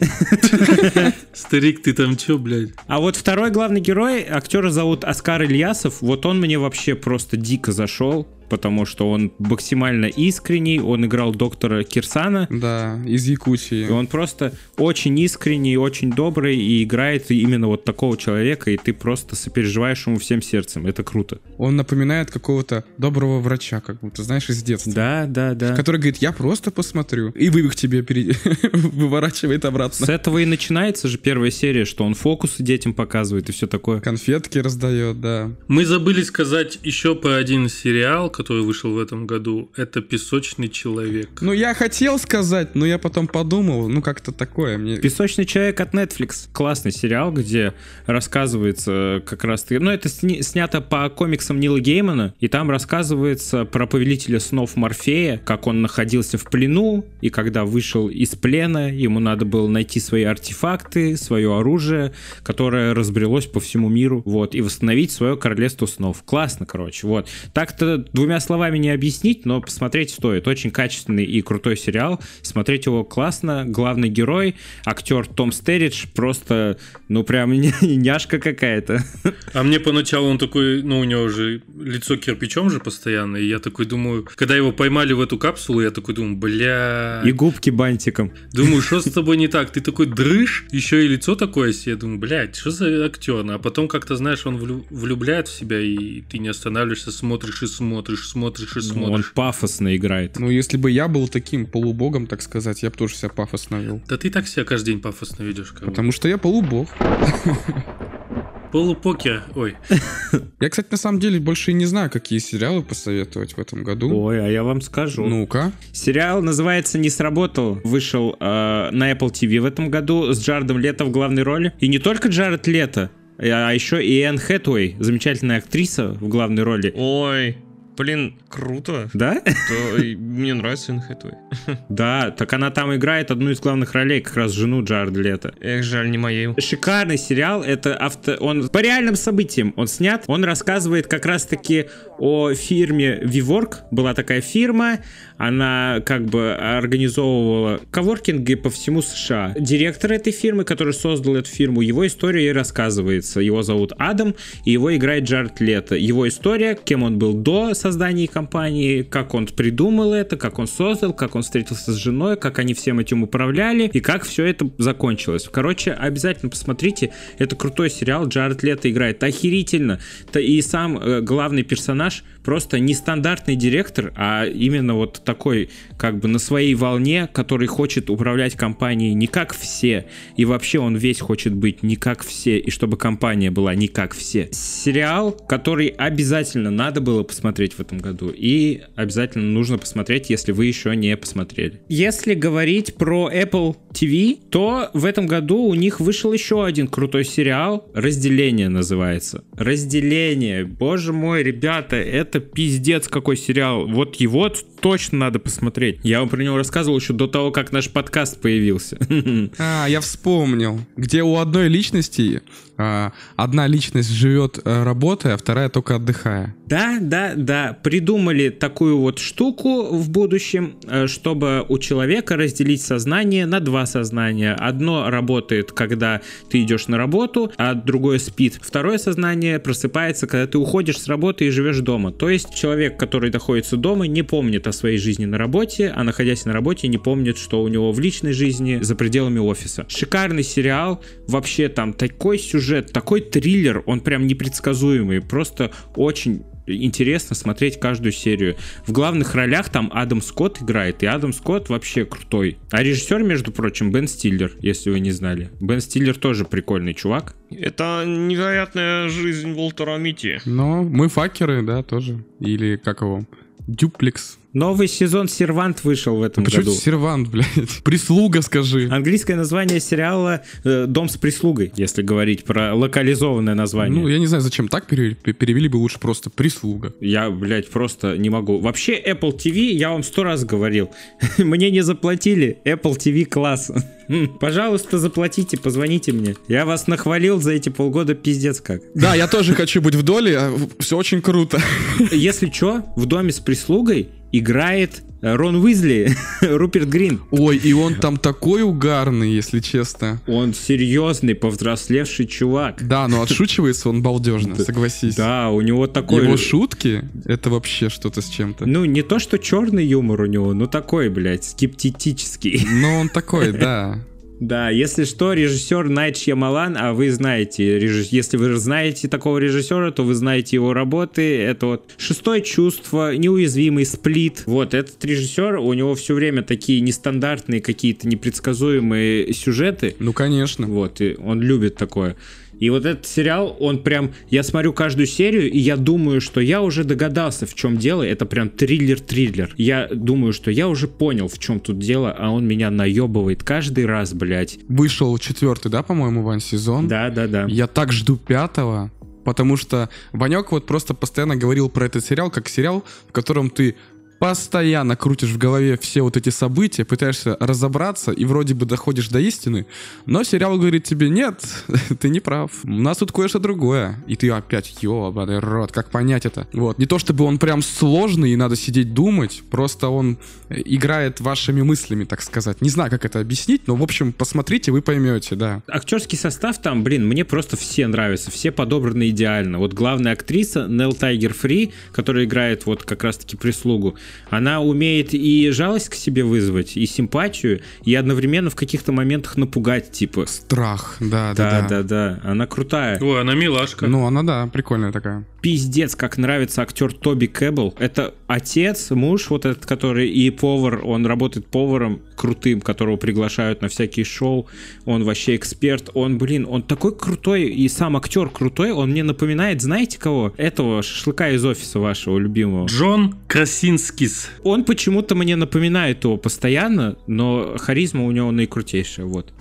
[SPEAKER 4] Старик, ты там чё, блядь?
[SPEAKER 1] А вот второй главный герой, актера зовут Оскар Ильясов, вот он мне вообще просто дико зашел, потому что он максимально искренний, он играл доктора Кирсана,
[SPEAKER 3] Да, из Якутии.
[SPEAKER 1] и он просто очень искренний, очень добрый и играет именно вот такого человека, и ты просто сопереживаешь ему всем сердцем. Это круто.
[SPEAKER 3] Он напоминает какого-то доброго врача, как будто, знаешь, из детства.
[SPEAKER 1] Да, да, да.
[SPEAKER 3] Который говорит, я просто посмотрю. И вывих тебе пере- выворачивает
[SPEAKER 1] С
[SPEAKER 3] обратно.
[SPEAKER 1] этого и начинается же первая серия, что он фокусы детям показывает и все такое.
[SPEAKER 3] Конфетки раздает, да.
[SPEAKER 4] Мы забыли сказать еще про один сериал, который вышел в этом году. Это «Песочный человек».
[SPEAKER 3] Ну, я хотел сказать, но я потом подумал, ну, как-то такое мне...
[SPEAKER 1] Песочный человек от Netflix. Классный сериал, где рассказывается как раз... Ну, это сни- снято по комиксам Нила Геймана, и там рассказывается про повелителя снов Морфея, как он находился в плену, и когда вышел из плена, ему надо было найти свои артефакты, свое оружие, которое разбрелось по всему миру, вот, и восстановить свое королевство снов. Классно, короче, вот. Так-то двумя словами не объяснить, но посмотреть стоит. Очень качественный и крутой сериал. Смотреть его классно. Главный герой, актер Том Стеридж, просто, ну, прям няшка какая-то.
[SPEAKER 4] А мне поначалу он такой, ну, у него же лицо кирпичом же постоянно, и я такой думаю, когда его поймали в эту капсулу, я такой думаю, бля...
[SPEAKER 1] И губки бантиком.
[SPEAKER 4] Думаю, что с тобой не так? Ты такой дрыж, еще и лицо такое себе. Я думаю, блядь, что за актер? А потом как-то, знаешь, он влю- влюбляет в себя, и ты не останавливаешься, смотришь и смотришь, смотришь и
[SPEAKER 1] Ну, Он
[SPEAKER 4] смотришь.
[SPEAKER 1] пафосно играет.
[SPEAKER 3] Ну, если бы я был таким полубогом, так сказать, я бы тоже себя пафосно вел.
[SPEAKER 4] Да ты так себя каждый день пафосно ведешь. Как.
[SPEAKER 3] Потому что я полубог.
[SPEAKER 4] Полупокер, ой.
[SPEAKER 3] Я, кстати, на самом деле больше и не знаю, какие сериалы посоветовать в этом году.
[SPEAKER 1] Ой, а я вам скажу.
[SPEAKER 3] Ну-ка.
[SPEAKER 1] Сериал называется «Не сработал». Вышел э, на Apple TV в этом году с Джаредом Лето в главной роли. И не только Джаред Лето. А еще и Энн Хэтуэй, замечательная актриса в главной роли.
[SPEAKER 2] Ой, Блин, круто.
[SPEAKER 1] Да?
[SPEAKER 2] То, мне нравится Энн Хэтэуэй.
[SPEAKER 1] Да, так она там играет одну из главных ролей, как раз жену Джарда Лето.
[SPEAKER 2] Эх, жаль, не моей.
[SPEAKER 1] Шикарный сериал, это авто... он по реальным событиям он снят, он рассказывает как раз-таки о фирме Vivork, была такая фирма, она как бы организовывала коворкинги по всему США. Директор этой фирмы, который создал эту фирму, его история и рассказывается. Его зовут Адам, и его играет Джаред Лето. Его история, кем он был до создания компании, как он придумал это, как он создал, как он встретился с женой, как они всем этим управляли, и как все это закончилось. Короче, обязательно посмотрите, это крутой сериал, Джаред Лето играет охерительно, и сам э, главный персонаж просто нестандартный директор, а именно вот такой, как бы на своей волне, который хочет управлять компанией не как все, и вообще он весь хочет быть не как все, и чтобы компания была не как все. Сериал, который обязательно надо было посмотреть в этом году, и обязательно нужно посмотреть, если вы еще не посмотрели. Если говорить про Apple TV, то в этом году у них вышел еще один крутой сериал, «Разделение» называется. «Разделение», боже мой, ребята, это пиздец какой сериал, вот его точно надо посмотреть. Я вам про него рассказывал еще до того, как наш подкаст появился.
[SPEAKER 3] А, я вспомнил. Где у одной личности одна личность живет э, работая, а вторая только отдыхая.
[SPEAKER 1] Да, да, да. Придумали такую вот штуку в будущем, э, чтобы у человека разделить сознание на два сознания. Одно работает, когда ты идешь на работу, а другое спит. Второе сознание просыпается, когда ты уходишь с работы и живешь дома. То есть человек, который находится дома, не помнит о своей жизни на работе, а находясь на работе, не помнит, что у него в личной жизни за пределами офиса. Шикарный сериал. Вообще там такой сюжет сюжет, такой триллер, он прям непредсказуемый, просто очень интересно смотреть каждую серию. В главных ролях там Адам Скотт играет, и Адам Скотт вообще крутой. А режиссер, между прочим, Бен Стиллер, если вы не знали. Бен Стиллер тоже прикольный чувак.
[SPEAKER 2] Это невероятная жизнь Волтера Мити.
[SPEAKER 3] Но мы факеры, да, тоже. Или как его? Дюплекс.
[SPEAKER 1] Новый сезон «Сервант» вышел в этом
[SPEAKER 3] Почему
[SPEAKER 1] году.
[SPEAKER 3] «Сервант», блядь? Прислуга, скажи.
[SPEAKER 1] Английское название сериала э, «Дом с прислугой», если говорить про локализованное название.
[SPEAKER 3] Ну, я не знаю, зачем так перевели, перевели бы лучше просто «Прислуга».
[SPEAKER 1] Я, блядь, просто не могу. Вообще, Apple TV, я вам сто раз говорил, мне не заплатили, Apple TV класс. Пожалуйста, заплатите, позвоните мне. Я вас нахвалил за эти полгода пиздец как.
[SPEAKER 3] Да, я тоже хочу быть в доле, а все очень круто.
[SPEAKER 1] Если что, в доме с прислугой играет Рон Уизли, Руперт Грин.
[SPEAKER 3] Ой, и он там такой угарный, если честно.
[SPEAKER 1] Он серьезный, повзрослевший чувак.
[SPEAKER 3] Да, но отшучивается он балдежно, согласись.
[SPEAKER 1] Да, у него такой...
[SPEAKER 3] Его шутки, это вообще что-то с чем-то.
[SPEAKER 1] Ну, не то, что черный юмор у него, но такой, блядь, скептический.
[SPEAKER 3] Ну, он такой, да.
[SPEAKER 1] Да, если что, режиссер Найт Шьямалан, а вы знаете, реж... если вы знаете такого режиссера, то вы знаете его работы. Это вот «Шестое чувство», «Неуязвимый», «Сплит». Вот, этот режиссер, у него все время такие нестандартные какие-то непредсказуемые сюжеты.
[SPEAKER 3] Ну, конечно.
[SPEAKER 1] Вот, и он любит такое. И вот этот сериал, он прям, я смотрю каждую серию, и я думаю, что я уже догадался, в чем дело. Это прям триллер-триллер. Я думаю, что я уже понял, в чем тут дело, а он меня наебывает каждый раз, блядь.
[SPEAKER 3] Вышел четвертый, да, по-моему, Вань, сезон?
[SPEAKER 1] Да, да, да.
[SPEAKER 3] Я так жду пятого, потому что Ванек вот просто постоянно говорил про этот сериал, как сериал, в котором ты постоянно крутишь в голове все вот эти события, пытаешься разобраться и вроде бы доходишь до истины, но сериал говорит тебе, нет, ты не прав, у нас тут кое-что другое. И ты опять, ёбаный рот, как понять это? Вот, не то чтобы он прям сложный и надо сидеть думать, просто он играет вашими мыслями, так сказать. Не знаю, как это объяснить, но, в общем, посмотрите, вы поймете, да.
[SPEAKER 1] Актерский состав там, блин, мне просто все нравятся, все подобраны идеально. Вот главная актриса Нел Тайгер Фри, которая играет вот как раз-таки прислугу, она умеет и жалость к себе вызвать, и симпатию, и одновременно в каких-то моментах напугать, типа.
[SPEAKER 3] Страх, да,
[SPEAKER 1] да,
[SPEAKER 3] да.
[SPEAKER 1] Да, да, Она крутая.
[SPEAKER 4] Ой, она милашка.
[SPEAKER 3] Ну, она, да, прикольная такая.
[SPEAKER 1] Пиздец, как нравится актер Тоби Кэббл. Это отец, муж вот этот, который и повар, он работает поваром крутым, которого приглашают на всякие шоу. Он вообще эксперт. Он, блин, он такой крутой, и сам актер крутой. Он мне напоминает, знаете кого? Этого шашлыка из офиса вашего любимого.
[SPEAKER 4] Джон Красинскис.
[SPEAKER 1] Он почему-то мне напоминает его постоянно, но харизма у него наикрутейшая, вот.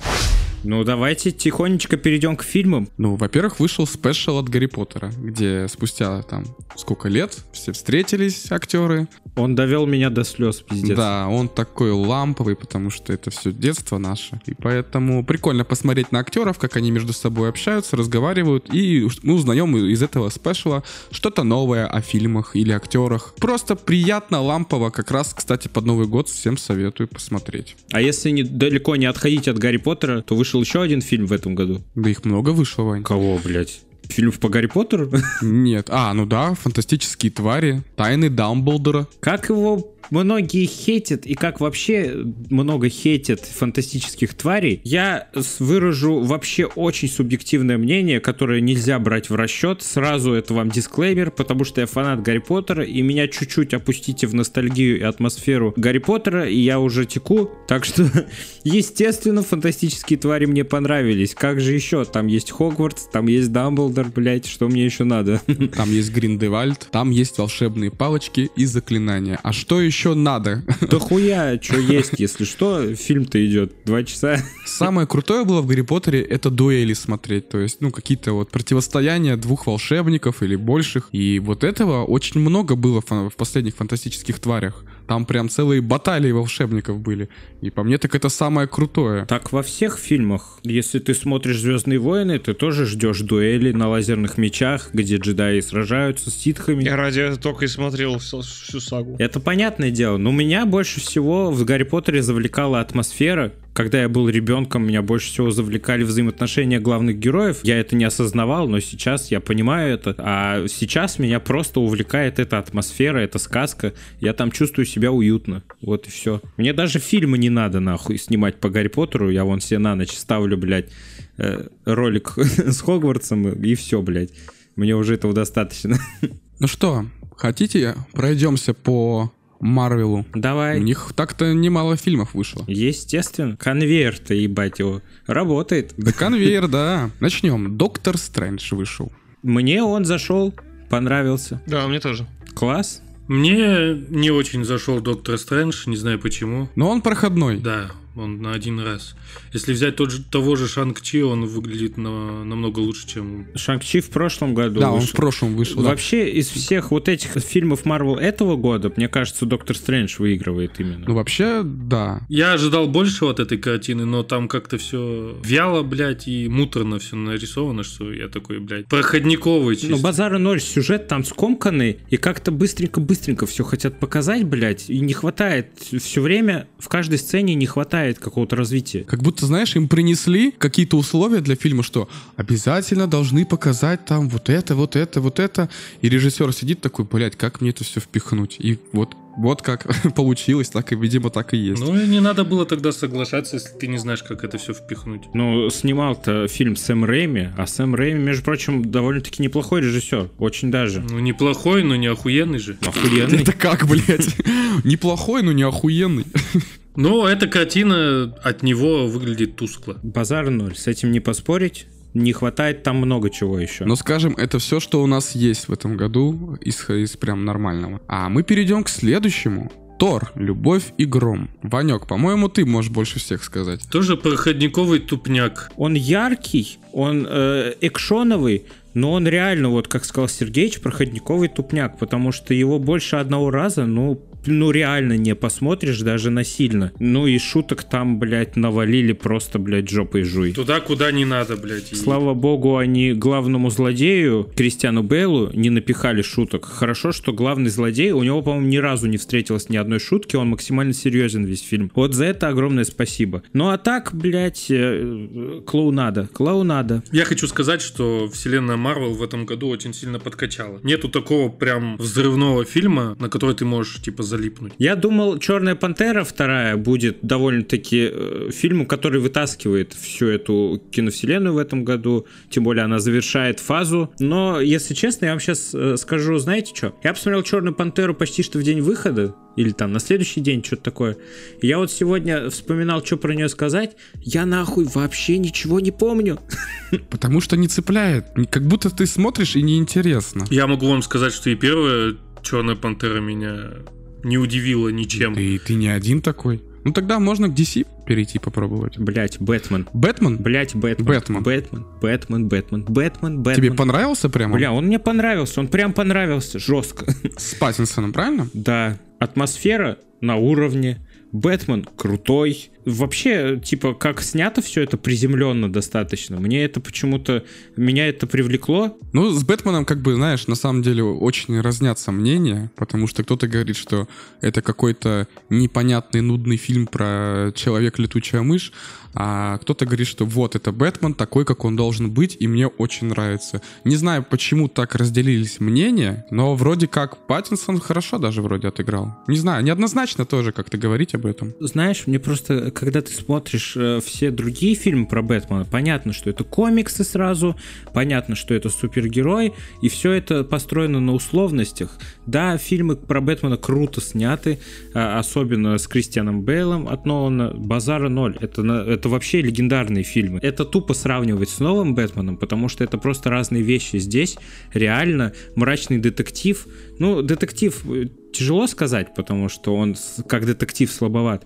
[SPEAKER 1] Ну, давайте тихонечко перейдем к фильмам.
[SPEAKER 3] Ну, во-первых, вышел спешл от Гарри Поттера, где спустя там сколько лет все встретились актеры.
[SPEAKER 1] Он довел меня до слез, пиздец.
[SPEAKER 3] Да, он такой ламповый, потому что это все детство наше. И поэтому прикольно посмотреть на актеров, как они между собой общаются, разговаривают, и мы узнаем из этого спешла что-то новое о фильмах или актерах. Просто приятно, лампово, как раз, кстати, под Новый год всем советую посмотреть.
[SPEAKER 1] А если не, далеко не отходить от Гарри Поттера, то вышел еще один фильм в этом году.
[SPEAKER 3] Да их много вышло, Вань.
[SPEAKER 1] Кого, блядь? Фильмов по Гарри Поттеру?
[SPEAKER 3] Нет. А, ну да, фантастические твари, тайны Дамблдора.
[SPEAKER 1] Как его многие хейтят и как вообще много хейтят фантастических тварей, я выражу вообще очень субъективное мнение, которое нельзя брать в расчет. Сразу это вам дисклеймер, потому что я фанат Гарри Поттера, и меня чуть-чуть опустите в ностальгию и атмосферу Гарри Поттера, и я уже теку. Так что, естественно, фантастические твари мне понравились. Как же еще? Там есть Хогвартс, там есть Дамблдор, блять, что мне еще надо?
[SPEAKER 3] Там есть Гриндевальд, там есть волшебные палочки и заклинания. А что еще надо?
[SPEAKER 1] Да хуя, что есть, если что, фильм-то идет два часа.
[SPEAKER 3] Самое крутое было в Гарри Поттере это дуэли смотреть, то есть, ну, какие-то вот противостояния двух волшебников или больших. И вот этого очень много было в последних фантастических тварях. Там прям целые баталии волшебников были. И по мне так это самое крутое.
[SPEAKER 1] Так во всех фильмах. Если ты смотришь «Звездные войны», ты тоже ждешь дуэли на лазерных мечах, где джедаи сражаются с ситхами.
[SPEAKER 2] Я ради этого только и смотрел всю, всю сагу.
[SPEAKER 1] Это понятное дело. Но меня больше всего в «Гарри Поттере» завлекала атмосфера, когда я был ребенком, меня больше всего завлекали взаимоотношения главных героев. Я это не осознавал, но сейчас я понимаю это. А сейчас меня просто увлекает эта атмосфера, эта сказка. Я там чувствую себя уютно. Вот и все. Мне даже фильмы не надо нахуй снимать по Гарри Поттеру. Я вон себе на ночь ставлю, блядь, э, ролик с Хогвартсом и все, блядь. Мне уже этого достаточно.
[SPEAKER 3] Ну что, хотите, пройдемся по Марвелу.
[SPEAKER 1] Давай.
[SPEAKER 3] У них так-то немало фильмов вышло.
[SPEAKER 1] Естественно. Конвейер-то, ебать его, работает.
[SPEAKER 3] Да конвейер, да. Начнем. Доктор Стрэндж вышел.
[SPEAKER 1] Мне он зашел, понравился.
[SPEAKER 2] Да, мне тоже.
[SPEAKER 1] Класс.
[SPEAKER 4] Мне не очень зашел Доктор Стрэндж, не знаю почему.
[SPEAKER 3] Но он проходной.
[SPEAKER 4] Да, он на один раз. Если взять тот же, того же Шанг-Чи, он выглядит на, намного лучше, чем...
[SPEAKER 1] Шанг-Чи в прошлом году
[SPEAKER 3] Да,
[SPEAKER 1] вышел.
[SPEAKER 3] он в прошлом вышел. да.
[SPEAKER 1] Вообще, из всех вот этих фильмов Марвел этого года, мне кажется, Доктор Стрэндж выигрывает именно.
[SPEAKER 3] Ну, вообще, да.
[SPEAKER 4] Я ожидал больше от этой картины, но там как-то все вяло, блядь, и муторно все нарисовано, что я такой, блядь, проходниковый чисто.
[SPEAKER 1] Ну, базара ноль, сюжет там скомканный, и как-то быстренько-быстренько все хотят показать, блядь, и не хватает все время, в каждой сцене не хватает какого-то развития.
[SPEAKER 3] Как будто, знаешь, им принесли какие-то условия для фильма, что обязательно должны показать там вот это, вот это, вот это. И режиссер сидит такой, блядь, как мне это все впихнуть? И вот, вот как получилось, так и, видимо, так и есть.
[SPEAKER 4] Ну и не надо было тогда соглашаться, если ты не знаешь, как это все впихнуть.
[SPEAKER 1] Ну, снимал-то фильм Сэм Рэйми, а Сэм Рэйми, между прочим, довольно-таки неплохой режиссер, очень даже.
[SPEAKER 4] Ну неплохой, но не охуенный же.
[SPEAKER 1] Охуенный.
[SPEAKER 3] Это как, блядь? Неплохой, но не охуенный.
[SPEAKER 4] Но эта картина от него выглядит тускло.
[SPEAKER 1] Базар ноль, с этим не поспорить. Не хватает там много чего еще.
[SPEAKER 3] Но скажем, это все, что у нас есть в этом году из, из прям нормального. А мы перейдем к следующему. Тор, Любовь и Гром. Ванек, по-моему, ты можешь больше всех сказать.
[SPEAKER 4] Тоже проходниковый тупняк.
[SPEAKER 1] Он яркий, он э, экшоновый, но он реально, вот как сказал Сергеич, проходниковый тупняк, потому что его больше одного раза, ну, ну реально не посмотришь даже насильно. Ну и шуток там, блядь, навалили просто, блядь, жопой жуй.
[SPEAKER 4] Туда, куда не надо, блядь. И-
[SPEAKER 1] Слава богу, они главному злодею, Кристиану Бейлу, не напихали шуток. Хорошо, что главный злодей, у него, по-моему, ни разу не встретилось ни одной шутки, он максимально серьезен весь фильм. Вот за это огромное спасибо. Ну а так, блядь, э, клоунада, клоунада.
[SPEAKER 4] Я хочу сказать, что вселенная Марвел в этом году очень сильно подкачала. Нету такого прям взрывного фильма, на который ты можешь, типа, залипнуть.
[SPEAKER 1] Я думал, Черная пантера вторая будет довольно-таки э, фильмом, который вытаскивает всю эту киновселенную в этом году. Тем более она завершает фазу. Но, если честно, я вам сейчас скажу, знаете что? Я посмотрел Черную пантеру почти что в день выхода. Или там на следующий день, что-то такое. Я вот сегодня вспоминал, что про нее сказать. Я нахуй вообще ничего не помню.
[SPEAKER 3] Потому что не цепляет. Как будто ты смотришь и неинтересно.
[SPEAKER 4] Я могу вам сказать, что и первая Черная пантера меня не удивила ничем.
[SPEAKER 3] И ты не один такой. Ну тогда можно к DC перейти попробовать.
[SPEAKER 1] Блять, Бэтмен.
[SPEAKER 3] Бэтмен?
[SPEAKER 1] Блять, Бэтмен.
[SPEAKER 3] Бэтмен.
[SPEAKER 1] Бэтмен, Бэтмен, Бэтмен, Бэтмен, Бэтмен.
[SPEAKER 3] Тебе понравился прямо?
[SPEAKER 1] Бля, он мне понравился, он прям понравился, жестко.
[SPEAKER 3] С Паттинсоном, правильно?
[SPEAKER 1] Да, атмосфера на уровне, Бэтмен крутой. Вообще, типа, как снято все это приземленно достаточно. Мне это почему-то, меня это привлекло.
[SPEAKER 3] Ну, с Бэтменом, как бы, знаешь, на самом деле очень разнятся мнения, потому что кто-то говорит, что это какой-то непонятный, нудный фильм про человек-летучая мышь, а кто-то говорит, что вот, это Бэтмен такой, как он должен быть, и мне очень нравится. Не знаю, почему так разделились мнения, но вроде как Паттинсон хорошо даже вроде отыграл. Не знаю, неоднозначно тоже как-то говорить об этом.
[SPEAKER 1] Знаешь, мне просто, когда ты смотришь э, все другие фильмы про Бэтмена, понятно, что это комиксы сразу, понятно, что это супергерой, и все это построено на условностях. Да, фильмы про Бэтмена круто сняты, а, особенно с Кристианом Бейлом от Нолана. Базара ноль. Это, на- это вообще легендарные фильмы. Это тупо сравнивать с новым Бэтменом, потому что это просто разные вещи. Здесь реально мрачный детектив. Ну, детектив э, тяжело сказать, потому что он как детектив слабоват.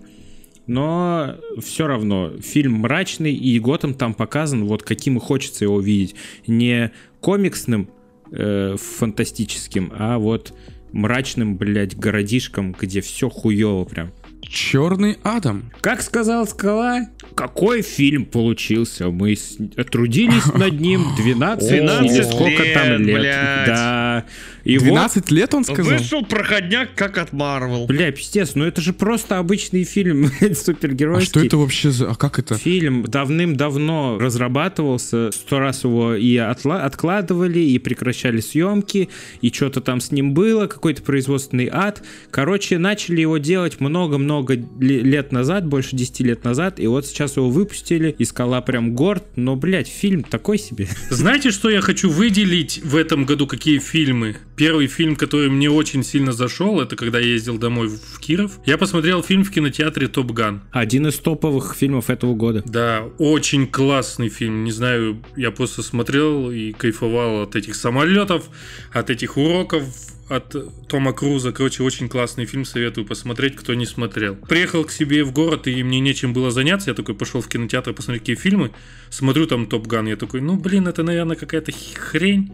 [SPEAKER 1] Но все равно фильм мрачный, и Готэм там показан вот каким и хочется его видеть. Не комиксным, э, фантастическим, а вот мрачным, блядь, городишком, где все хуево прям.
[SPEAKER 3] Черный Адам.
[SPEAKER 1] Как сказал Скала, какой фильм получился? Мы с- трудились над ним 12,
[SPEAKER 2] 12
[SPEAKER 1] или сколько там лет,
[SPEAKER 2] блядь.
[SPEAKER 1] Да. И вот
[SPEAKER 3] 12 лет он сказал?
[SPEAKER 2] Вышел проходняк, как от Марвел.
[SPEAKER 1] Бля, пиздец, ну это же просто обычный фильм блядь,
[SPEAKER 3] А
[SPEAKER 1] супергеройский.
[SPEAKER 3] что это вообще за... А как это?
[SPEAKER 1] Фильм давным-давно разрабатывался, сто раз его и отла- откладывали, и прекращали съемки, и что-то там с ним было, какой-то производственный ад. Короче, начали его делать много-много ле- лет назад, больше 10 лет назад, и вот сейчас его выпустили, и скала прям горд, но, блядь, фильм такой себе.
[SPEAKER 4] Знаете, что я хочу выделить в этом году? Какие фильмы? Первый фильм, который мне очень сильно зашел, это когда я ездил домой в Киров. Я посмотрел фильм в кинотеатре «Топ Ган».
[SPEAKER 1] Один из топовых фильмов этого года.
[SPEAKER 4] Да, очень классный фильм. Не знаю, я просто смотрел и кайфовал от этих самолетов, от этих уроков, от Тома Круза. Короче, очень классный фильм, советую посмотреть, кто не смотрел. Приехал к себе в город, и мне нечем было заняться. Я такой пошел в кинотеатр посмотреть какие фильмы. Смотрю там Топ Ган. Я такой, ну блин, это, наверное, какая-то хрень.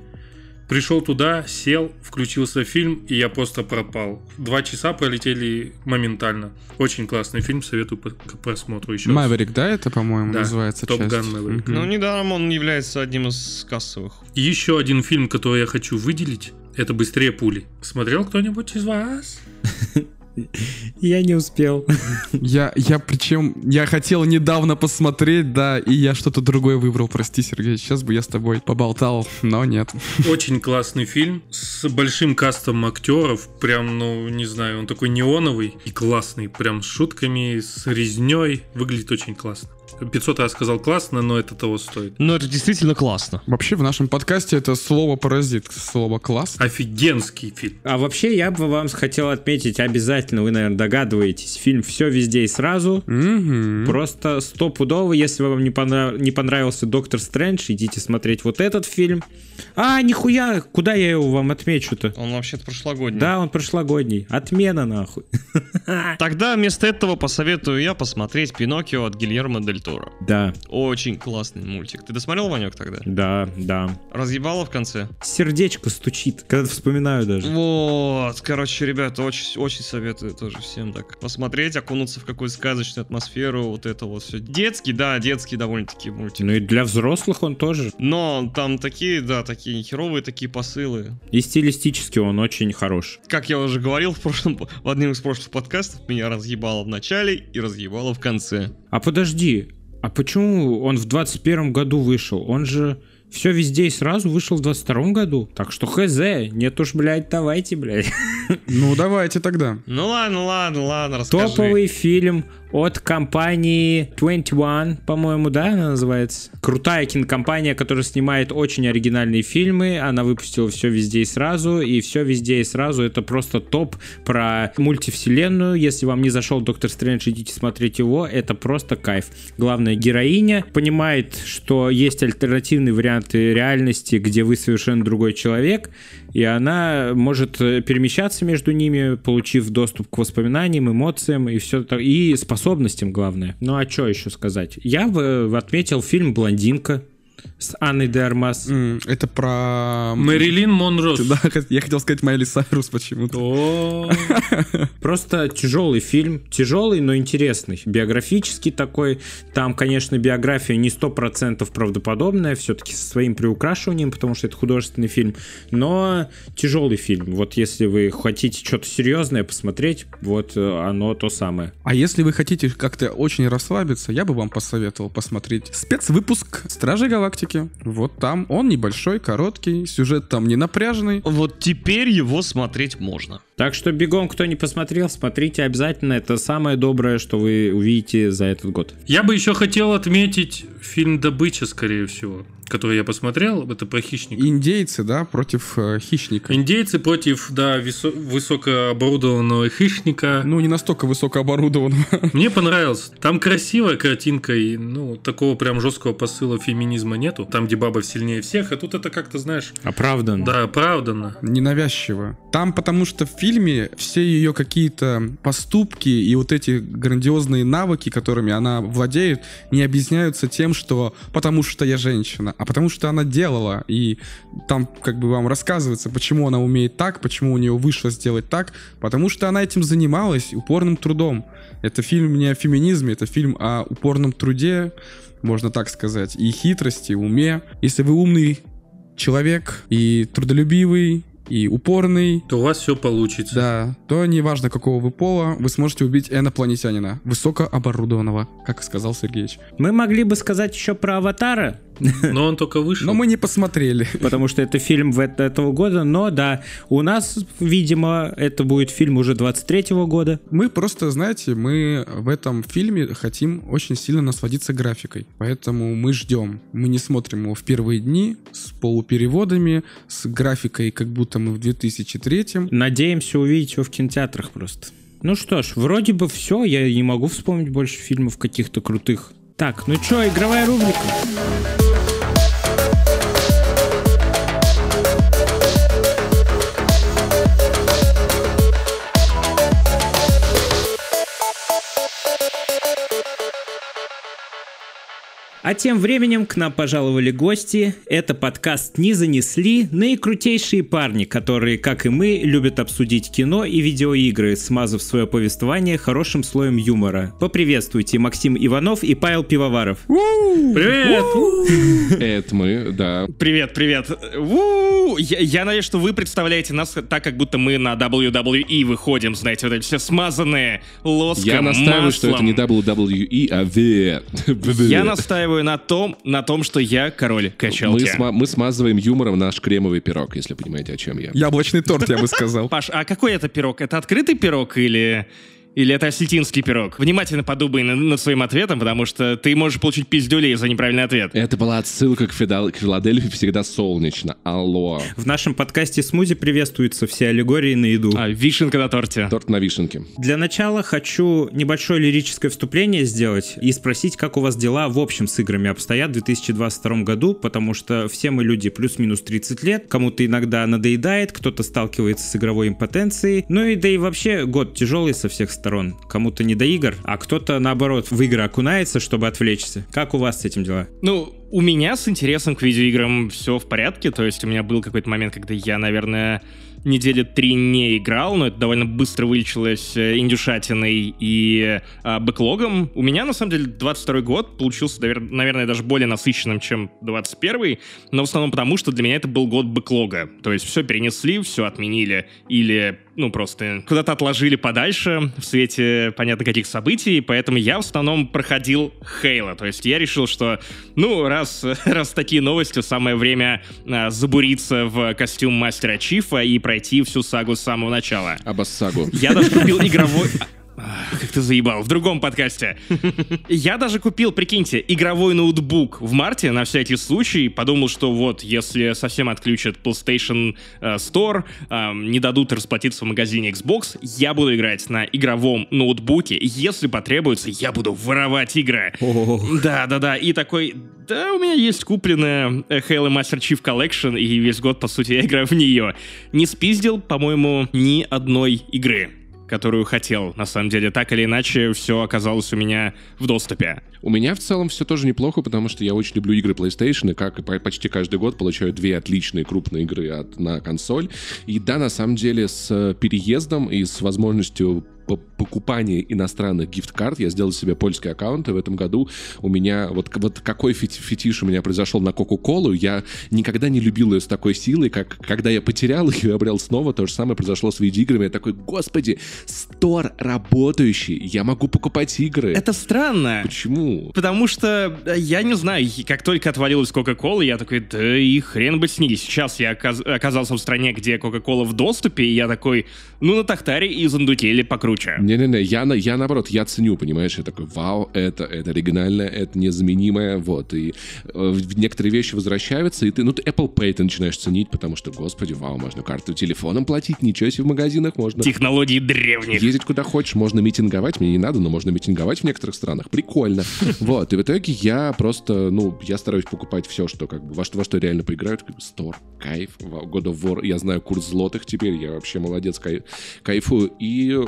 [SPEAKER 4] Пришел туда, сел, включился фильм, и я просто пропал. Два часа пролетели моментально. Очень классный фильм, советую к просмотру еще.
[SPEAKER 3] Маверик, да, это, по-моему,
[SPEAKER 4] Да,
[SPEAKER 3] называется?
[SPEAKER 4] Gun Maverick.
[SPEAKER 3] Мгм.
[SPEAKER 2] Ну, недаром он является одним из кассовых.
[SPEAKER 4] И еще один фильм, который я хочу выделить, это «Быстрее пули». Смотрел кто-нибудь из вас?
[SPEAKER 1] Я не успел.
[SPEAKER 3] Я, я причем, я хотел недавно посмотреть, да, и я что-то другое выбрал, прости, Сергей, сейчас бы я с тобой поболтал, но нет.
[SPEAKER 4] Очень классный фильм с большим кастом актеров. Прям, ну, не знаю, он такой неоновый и классный. Прям с шутками, с резней. Выглядит очень классно. 500 раз сказал классно, но это того стоит.
[SPEAKER 2] Но это действительно классно.
[SPEAKER 3] Вообще в нашем подкасте это слово паразит, слово класс.
[SPEAKER 4] Офигенский фильм.
[SPEAKER 1] А вообще я бы вам хотел отметить обязательно, вы, наверное, догадываетесь, фильм «Все везде и сразу».
[SPEAKER 3] Мгм.
[SPEAKER 1] Просто стопудово, если вам не, понрав- не понравился Доктор Стрэндж, идите смотреть вот этот фильм. А, нихуя, куда я его вам отмечу-то?
[SPEAKER 2] Он вообще-то прошлогодний.
[SPEAKER 1] Да, он прошлогодний. Отмена нахуй.
[SPEAKER 2] Тогда вместо этого посоветую я посмотреть «Пиноккио» от Гильермо Дель Торо.
[SPEAKER 1] Да,
[SPEAKER 2] Очень классный мультик. Ты досмотрел, Ванек, тогда?
[SPEAKER 1] да, да.
[SPEAKER 2] Разъебало в конце?
[SPEAKER 1] Сердечко стучит, когда вспоминаю даже.
[SPEAKER 2] Вот, короче, ребята, очень, очень советую тоже всем так посмотреть, окунуться в какую-то сказочную атмосферу, вот это вот все. Детский, да, детский довольно-таки мультик.
[SPEAKER 1] Ну и для взрослых он тоже.
[SPEAKER 2] Но там такие, да, такие херовые такие посылы.
[SPEAKER 1] И стилистически он очень хорош.
[SPEAKER 2] Как я уже говорил в прошлом, в одном из прошлых подкастов, меня разъебало в начале и разъебало в конце.
[SPEAKER 1] А подожди, а почему он в 21 году вышел? Он же все везде и сразу вышел в 22 году. Так что хз, нет уж, блядь, давайте, блядь.
[SPEAKER 3] Ну, давайте тогда.
[SPEAKER 2] Ну ладно, ладно, ладно, расскажи.
[SPEAKER 1] Топовый фильм от компании 21, по-моему, да, она называется? Крутая кинокомпания, которая снимает очень оригинальные фильмы. Она выпустила все везде и сразу, и все везде и сразу это просто топ про мультивселенную. Если вам не зашел Доктор Стрэндж, идите смотреть его. Это просто кайф. Главная героиня понимает, что есть альтернативные варианты реальности, где вы совершенно другой человек, и она может э, перемещаться между ними, получив доступ к воспоминаниям, эмоциям и все и способна способностям, главное. Ну а что еще сказать? Я бы отметил фильм «Блондинка» с Анной де Армас.
[SPEAKER 3] М, Это про...
[SPEAKER 4] Мэрилин Монро.
[SPEAKER 3] Да, я хотел сказать Майли Сайрус почему-то.
[SPEAKER 1] Просто тяжелый фильм, тяжелый, но интересный. Биографический такой. Там, конечно, биография не сто процентов правдоподобная, все-таки со своим приукрашиванием, потому что это художественный фильм. Но тяжелый фильм. Вот если вы хотите что-то серьезное посмотреть, вот э, оно то самое.
[SPEAKER 3] А если вы хотите как-то очень расслабиться, я бы вам посоветовал посмотреть спецвыпуск Стражи Галактики. Вот там он небольшой, короткий, сюжет там не напряженный.
[SPEAKER 5] Вот теперь его смотреть можно.
[SPEAKER 1] Так что бегом, кто не посмотрел, смотрите обязательно. Это самое доброе, что вы увидите за этот год.
[SPEAKER 4] Я бы еще хотел отметить фильм «Добыча», скорее всего, который я посмотрел. Это про хищника.
[SPEAKER 3] Индейцы, да, против э, хищника.
[SPEAKER 4] Индейцы против, да, висо- высокооборудованного хищника.
[SPEAKER 3] Ну, не настолько высокооборудованного.
[SPEAKER 4] Мне понравилось. Там красивая картинка, и, ну, такого прям жесткого посыла феминизма нету. Там, где баба сильнее всех, а тут это как-то, знаешь,
[SPEAKER 1] Оправдан.
[SPEAKER 4] да, оправданно.
[SPEAKER 3] Ненавязчиво. Там потому что в фильме все ее какие-то поступки и вот эти грандиозные навыки, которыми она владеет, не объясняются тем, что потому что я женщина, а потому что она делала. И там как бы вам рассказывается, почему она умеет так, почему у нее вышло сделать так, потому что она этим занималась упорным трудом. Это фильм не о феминизме, это фильм о упорном труде, можно так сказать, и хитрости, уме. Если вы умный человек и трудолюбивый, и упорный,
[SPEAKER 4] То у вас все получится.
[SPEAKER 3] да, то неважно какого вы пола, вы сможете убить инопланетянина, высокооборудованного, как сказал Сергеевич.
[SPEAKER 1] Мы могли бы сказать еще про «Аватара»,
[SPEAKER 4] Но он только вышел.
[SPEAKER 3] Но мы не посмотрели.
[SPEAKER 1] потому что это фильм в это- этого года, но да, у нас, видимо, это будет фильм уже 23 года.
[SPEAKER 3] Мы просто, знаете, мы в этом фильме хотим очень сильно насладиться графикой. Поэтому мы ждем. Мы не смотрим его в первые дни с полупереводами, с графикой, как будто мы в 2003
[SPEAKER 1] Надеемся увидеть его в кинотеатрах просто. Ну что ж, вроде бы все, я не могу вспомнить больше фильмов каких-то крутых. Так, ну что, игровая рубрика? А тем временем к нам пожаловали гости. Это подкаст «Не занесли» наикрутейшие парни, которые, как и мы, любят обсудить кино и видеоигры, смазав свое повествование хорошим слоем юмора. Поприветствуйте Максим Иванов и Павел Пивоваров.
[SPEAKER 4] Привет!
[SPEAKER 6] Это мы, да.
[SPEAKER 5] Привет, привет. Я, я надеюсь, что вы представляете нас так, как будто мы на WWE выходим, знаете, вот эти все смазанные лоском,
[SPEAKER 6] Я настаиваю, что это не WWE, а V.
[SPEAKER 5] Я настаиваю на том, на том, что я король
[SPEAKER 6] мы,
[SPEAKER 5] качалки.
[SPEAKER 6] сма- мы смазываем юмором наш кремовый пирог, если понимаете, о чем я.
[SPEAKER 3] Яблочный торт, я бы сказал.
[SPEAKER 5] Паш, а какой это пирог? Это открытый пирог или... Или это осетинский пирог? Внимательно подумай на- над своим ответом, потому что ты можешь получить пиздюлей за неправильный ответ.
[SPEAKER 6] Это была отсылка к, Фидал- к Филадельфии всегда солнечно. Алло.
[SPEAKER 1] В нашем подкасте «Смузи» приветствуются все аллегории на еду.
[SPEAKER 5] А, вишенка на торте.
[SPEAKER 6] Торт на вишенке.
[SPEAKER 1] Для начала хочу небольшое лирическое вступление сделать и спросить, как у вас дела в общем с играми обстоят в 2022 году, потому что все мы люди плюс-минус 30 лет, кому-то иногда надоедает, кто-то сталкивается с игровой импотенцией, ну и да и вообще год тяжелый со всех сторон. Кому-то не до игр, а кто-то наоборот в игры окунается, чтобы отвлечься. Как у вас с этим дела?
[SPEAKER 5] Ну, у меня с интересом к видеоиграм все в порядке. То есть у меня был какой-то момент, когда я, наверное, недели три не играл, но это довольно быстро вылечилось э, индюшатиной и э, бэклогом. У меня, на самом деле, 22 год получился, навер- наверное, даже более насыщенным, чем 21 но в основном потому, что для меня это был год бэклога. То есть все перенесли, все отменили или ну, просто куда-то отложили подальше в свете, понятно, каких событий, поэтому я в основном проходил Хейла. То есть я решил, что, ну, раз, раз такие новости, самое время а, забуриться в костюм мастера Чифа и пройти всю сагу с самого начала.
[SPEAKER 6] Абассагу.
[SPEAKER 5] Я даже купил игровой... Как ты заебал, в другом подкасте. Я даже купил, прикиньте, игровой ноутбук в марте на всякий случай. Подумал, что вот, если совсем отключат PlayStation э, Store, э, не дадут расплатиться в магазине Xbox, я буду играть на игровом ноутбуке. Если потребуется, я буду воровать игры. Да, да, да. И такой, да, у меня есть купленная э, Halo Master Chief Collection, и весь год, по сути, я играю в нее. Не спиздил, по-моему, ни одной игры. Которую хотел. На самом деле, так или иначе, все оказалось у меня в доступе.
[SPEAKER 6] У меня в целом все тоже неплохо, потому что я очень люблю игры PlayStation, и как и по- почти каждый год получаю две отличные крупные игры от, на консоль. И да, на самом деле, с э, переездом и с возможностью по- покупания иностранных гифт-карт я сделал себе польский аккаунт, и в этом году у меня вот, вот какой фети- фетиш у меня произошел на Кока-Колу, я никогда не любил ее с такой силой, как когда я потерял ее и обрел снова, то же самое произошло с видеоиграми. Я такой, господи, стор работающий, я могу покупать игры.
[SPEAKER 5] Это странно.
[SPEAKER 6] Почему?
[SPEAKER 5] Потому что, э, я не знаю, как только отвалилась Кока-Кола, я такой, да и хрен бы с ней. Сейчас я оказ- оказался в стране, где Кока-Кола в доступе, и я такой, ну на Тахтаре и Зандутели покруче.
[SPEAKER 6] Не-не-не, я, я наоборот, я ценю, понимаешь, я такой, вау, это, это оригинальное, это незаменимое, вот, и э, некоторые вещи возвращаются, и ты, ну, ты Apple Pay ты начинаешь ценить, потому что, господи, вау, можно карту телефоном платить, ничего себе в магазинах можно.
[SPEAKER 5] Технологии древних.
[SPEAKER 6] Ездить куда хочешь, можно митинговать, мне не надо, но можно митинговать в некоторых странах, прикольно. Вот, и в итоге я просто, ну, я стараюсь покупать все, что как бы, во что, во что реально поиграют, Стор, кайф, God of War, я знаю курс злотых теперь, я вообще молодец, кай- кайфую, и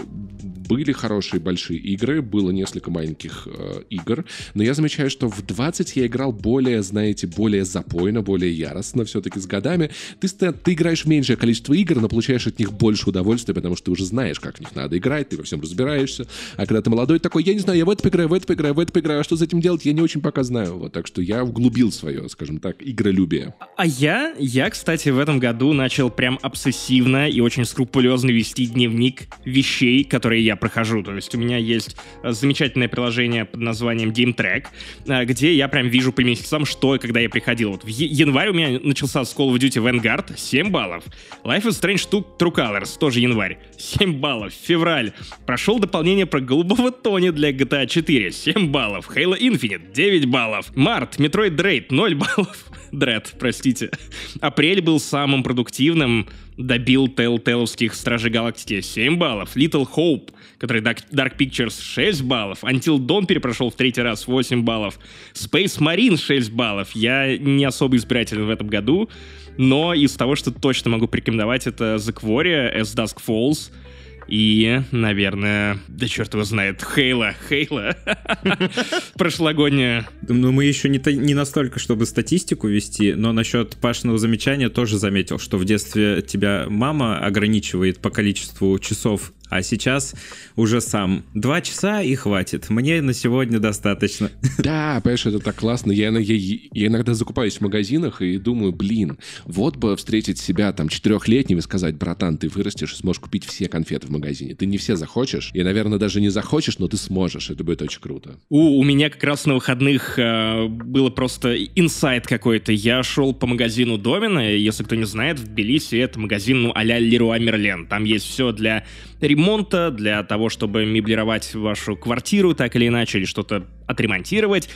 [SPEAKER 6] были хорошие большие игры, было несколько маленьких э, игр, но я замечаю, что в 20 я играл более, знаете, более запойно, более яростно все-таки с годами. Ты, ты играешь меньшее количество игр, но получаешь от них больше удовольствия, потому что ты уже знаешь, как в них надо играть, ты во всем разбираешься. А когда ты молодой, такой, я не знаю, я в это поиграю, в это поиграю, в это поиграю, а что с этим делать, я не очень пока знаю. Вот, так что я углубил свое, скажем так, игролюбие.
[SPEAKER 5] А я, я, кстати, в этом году начал прям обсессивно и очень скрупулезно вести дневник вещей, которые я прохожу. То есть у меня есть э, замечательное приложение под названием Game Track, э, где я прям вижу по месяцам, что и когда я приходил. Вот в январь у меня начался с Call of Duty Vanguard, 7 баллов. Life is Strange 2 True Colors, тоже январь, 7 баллов. Февраль. Прошел дополнение про голубого Тони для GTA 4, 7 баллов. Halo Infinite, 9 баллов. Март, Metroid Dread, 0 баллов. Дред, простите. Апрель был самым продуктивным. Добил Telltale'овских Стражей Галактики 7 баллов. Little Hope, который Dark Pictures 6 баллов. Until Dawn перепрошел в третий раз 8 баллов. Space Marine 6 баллов. Я не особо избирателен в этом году, но из того, что точно могу порекомендовать, это The Quarry, As Dusk Falls, и, наверное, да черт его знает, Хейла, Хейла. Прошлогодняя.
[SPEAKER 1] Ну, мы еще не, не настолько, чтобы статистику вести, но насчет Пашиного замечания тоже заметил, что в детстве тебя мама ограничивает по количеству часов, а сейчас уже сам. Два часа и хватит. Мне на сегодня достаточно.
[SPEAKER 6] Да, понимаешь, это так классно. Я, я- я иногда закупаюсь в магазинах и думаю, блин, вот бы встретить себя там четырехлетним и сказать, братан, ты вырастешь и сможешь купить все конфеты в магазине. Ты не все захочешь, и, наверное, даже не захочешь, но ты сможешь. Это будет очень круто.
[SPEAKER 5] У, у меня как раз на выходных э, было просто инсайт какой-то. Я шел по магазину Домина, если кто не знает, в Тбилиси это магазин, ну, а-ля Леруа Мерлен. Там есть все для ремонта, для того, чтобы меблировать вашу квартиру так или иначе, или что-то отремонтировать.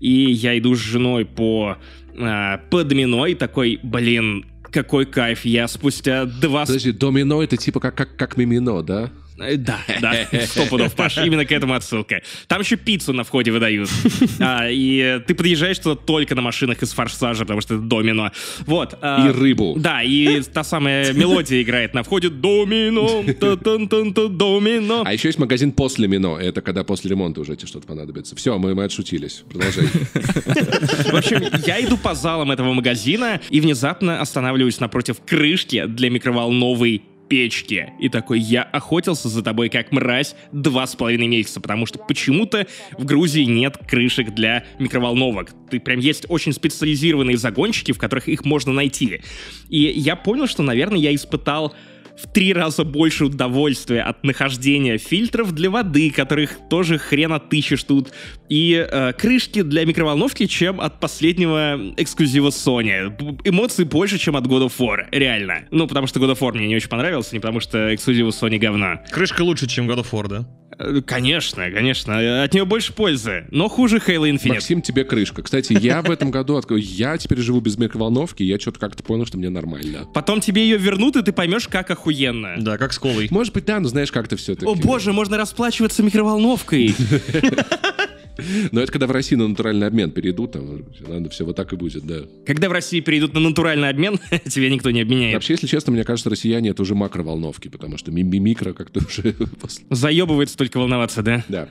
[SPEAKER 5] И я иду с женой по, э, по и такой, блин, какой кайф, я спустя два
[SPEAKER 6] Подожди, домино это типа как, как, как мимино, да?
[SPEAKER 5] Э, Да, да, сто пудов, Паш, именно к этому отсылка. Там еще пиццу на входе выдают. А, и ты подъезжаешь туда только на машинах из форсажа, потому что это домино. Вот. а,
[SPEAKER 6] И рыбу.
[SPEAKER 5] Да, и та самая мелодия играет на входе. Домино, та-тан-тан-та, домино.
[SPEAKER 6] А еще есть магазин после Мино. Это когда после ремонта уже тебе что-то понадобится. Все, мы, мы отшутились. Продолжай.
[SPEAKER 5] В общем, я иду по залам этого магазина и внезапно останавливаюсь напротив крышки для микроволновой печки. И такой, я охотился за тобой как мразь два с половиной месяца, потому что почему-то в Грузии нет крышек для микроволновок. Ты прям есть очень специализированные загончики, в которых их можно найти. И я понял, что, наверное, я испытал в три раза больше удовольствия от нахождения фильтров для воды, которых тоже хрен отыщешь тут, и э, крышки для микроволновки, чем от последнего эксклюзива Sony. Эмоций больше, чем от God of War, реально. Ну, потому что God of War мне не очень понравился, не потому что эксклюзивы Sony говна.
[SPEAKER 1] Крышка лучше, чем God of War, да?
[SPEAKER 5] Э, Конечно, конечно, от нее больше пользы, но хуже Halo Infinite.
[SPEAKER 6] Максим, тебе крышка. Кстати, я в этом году открою. Я теперь живу без микроволновки, я что-то как-то понял, что мне нормально.
[SPEAKER 5] Потом тебе ее вернут, и ты поймешь, как охуенно.
[SPEAKER 1] Да, как с колой.
[SPEAKER 6] Может быть, да, но знаешь, как-то все-таки.
[SPEAKER 5] О боже, можно расплачиваться микроволновкой.
[SPEAKER 6] Но это когда в России на натуральный обмен перейдут, там, наверное, все вот так и будет, да.
[SPEAKER 5] Когда в России перейдут на натуральный обмен, тебе никто не обменяет.
[SPEAKER 6] Вообще, если честно, мне кажется, россияне это уже макроволновки, потому что ми- ми- микро как-то уже... после-
[SPEAKER 5] Заебывается только волноваться, да?
[SPEAKER 6] Да.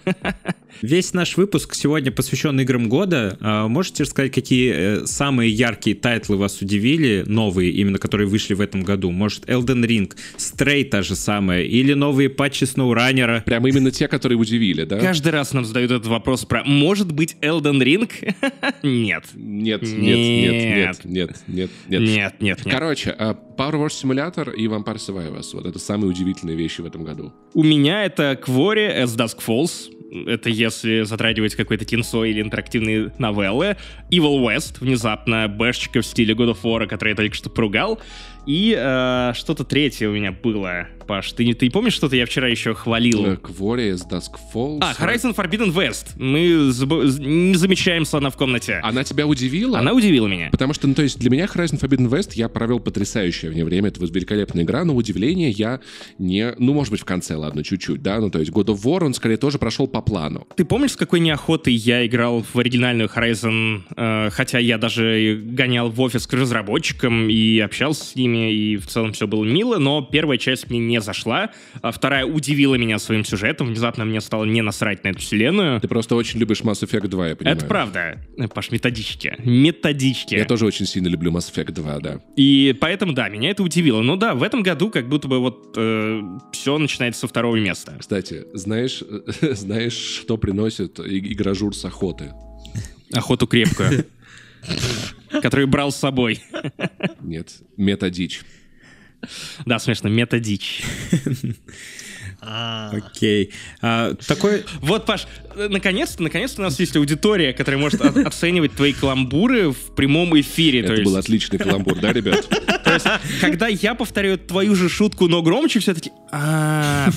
[SPEAKER 1] Весь наш выпуск сегодня посвящен играм года. А, Можете рассказать, какие э, самые яркие тайтлы вас удивили, новые, именно которые вышли в этом году? Может, Elden Ring, Stray та же самая, или новые патчи SnowRunner?
[SPEAKER 6] Прям именно те, которые удивили, да?
[SPEAKER 5] Каждый раз нам задают этот вопрос про «Может быть Elden Ring?» Нет.
[SPEAKER 6] Нет, нет, нет, нет, нет, нет, нет.
[SPEAKER 5] Нет, нет, нет.
[SPEAKER 6] Короче, а, Power Wash Simulator и Vampire Survivors. Вот это самые удивительные вещи в этом году.
[SPEAKER 5] У меня это Quarry as Dusk Falls. Это если затрагивать какое-то кинцо или интерактивные новеллы. Evil West, внезапно, бэшечка в стиле God of War, который я только что поругал. И э, что-то третье у меня было. Паш, ты, не- ты помнишь что-то я вчера еще хвалил?
[SPEAKER 6] As Dusk Falls.
[SPEAKER 5] А, Horizon Forbidden West. Мы не замечаем слона в комнате.
[SPEAKER 6] Она тебя удивила?
[SPEAKER 5] Она удивила меня.
[SPEAKER 6] Потому что, ну, то есть для меня Horizon Forbidden West я провел потрясающее в время. Это великолепная игра, но удивление я не... Ну, может быть, в конце, ладно, чуть-чуть, да? Ну, то есть God of War, он скорее тоже прошел по плану.
[SPEAKER 5] Ты помнишь, с какой неохотой я играл в оригинальную Horizon, э, хотя я даже гонял в офис к разработчикам и общался с ними, и в целом все было мило, но первая часть мне не зашла, а вторая удивила меня своим сюжетом, внезапно мне стало не насрать на эту вселенную.
[SPEAKER 6] Ты просто очень любишь Mass Effect 2, я понимаю.
[SPEAKER 5] Это правда. Э, Паш, методички. Методички.
[SPEAKER 6] Я тоже очень сильно люблю Mass Effect 2, да.
[SPEAKER 5] И поэтому, да, меня это удивило. Ну да, в этом году как будто бы вот все начинается со второго места.
[SPEAKER 6] Кстати, знаешь, знаешь, что приносит и- игражур с охоты?
[SPEAKER 5] Охоту крепкую. Который брал с собой.
[SPEAKER 6] Нет, методичь.
[SPEAKER 5] Да, смешно, методичь.
[SPEAKER 1] Окей. А, такой...
[SPEAKER 5] Вот, Паш, наконец-то, наконец-то у нас есть аудитория, которая может оценивать твои каламбуры в прямом эфире. То
[SPEAKER 6] Это был отличный каламбур, да, ребят?
[SPEAKER 5] То есть, когда я повторяю твою же шутку, но громче, все таки а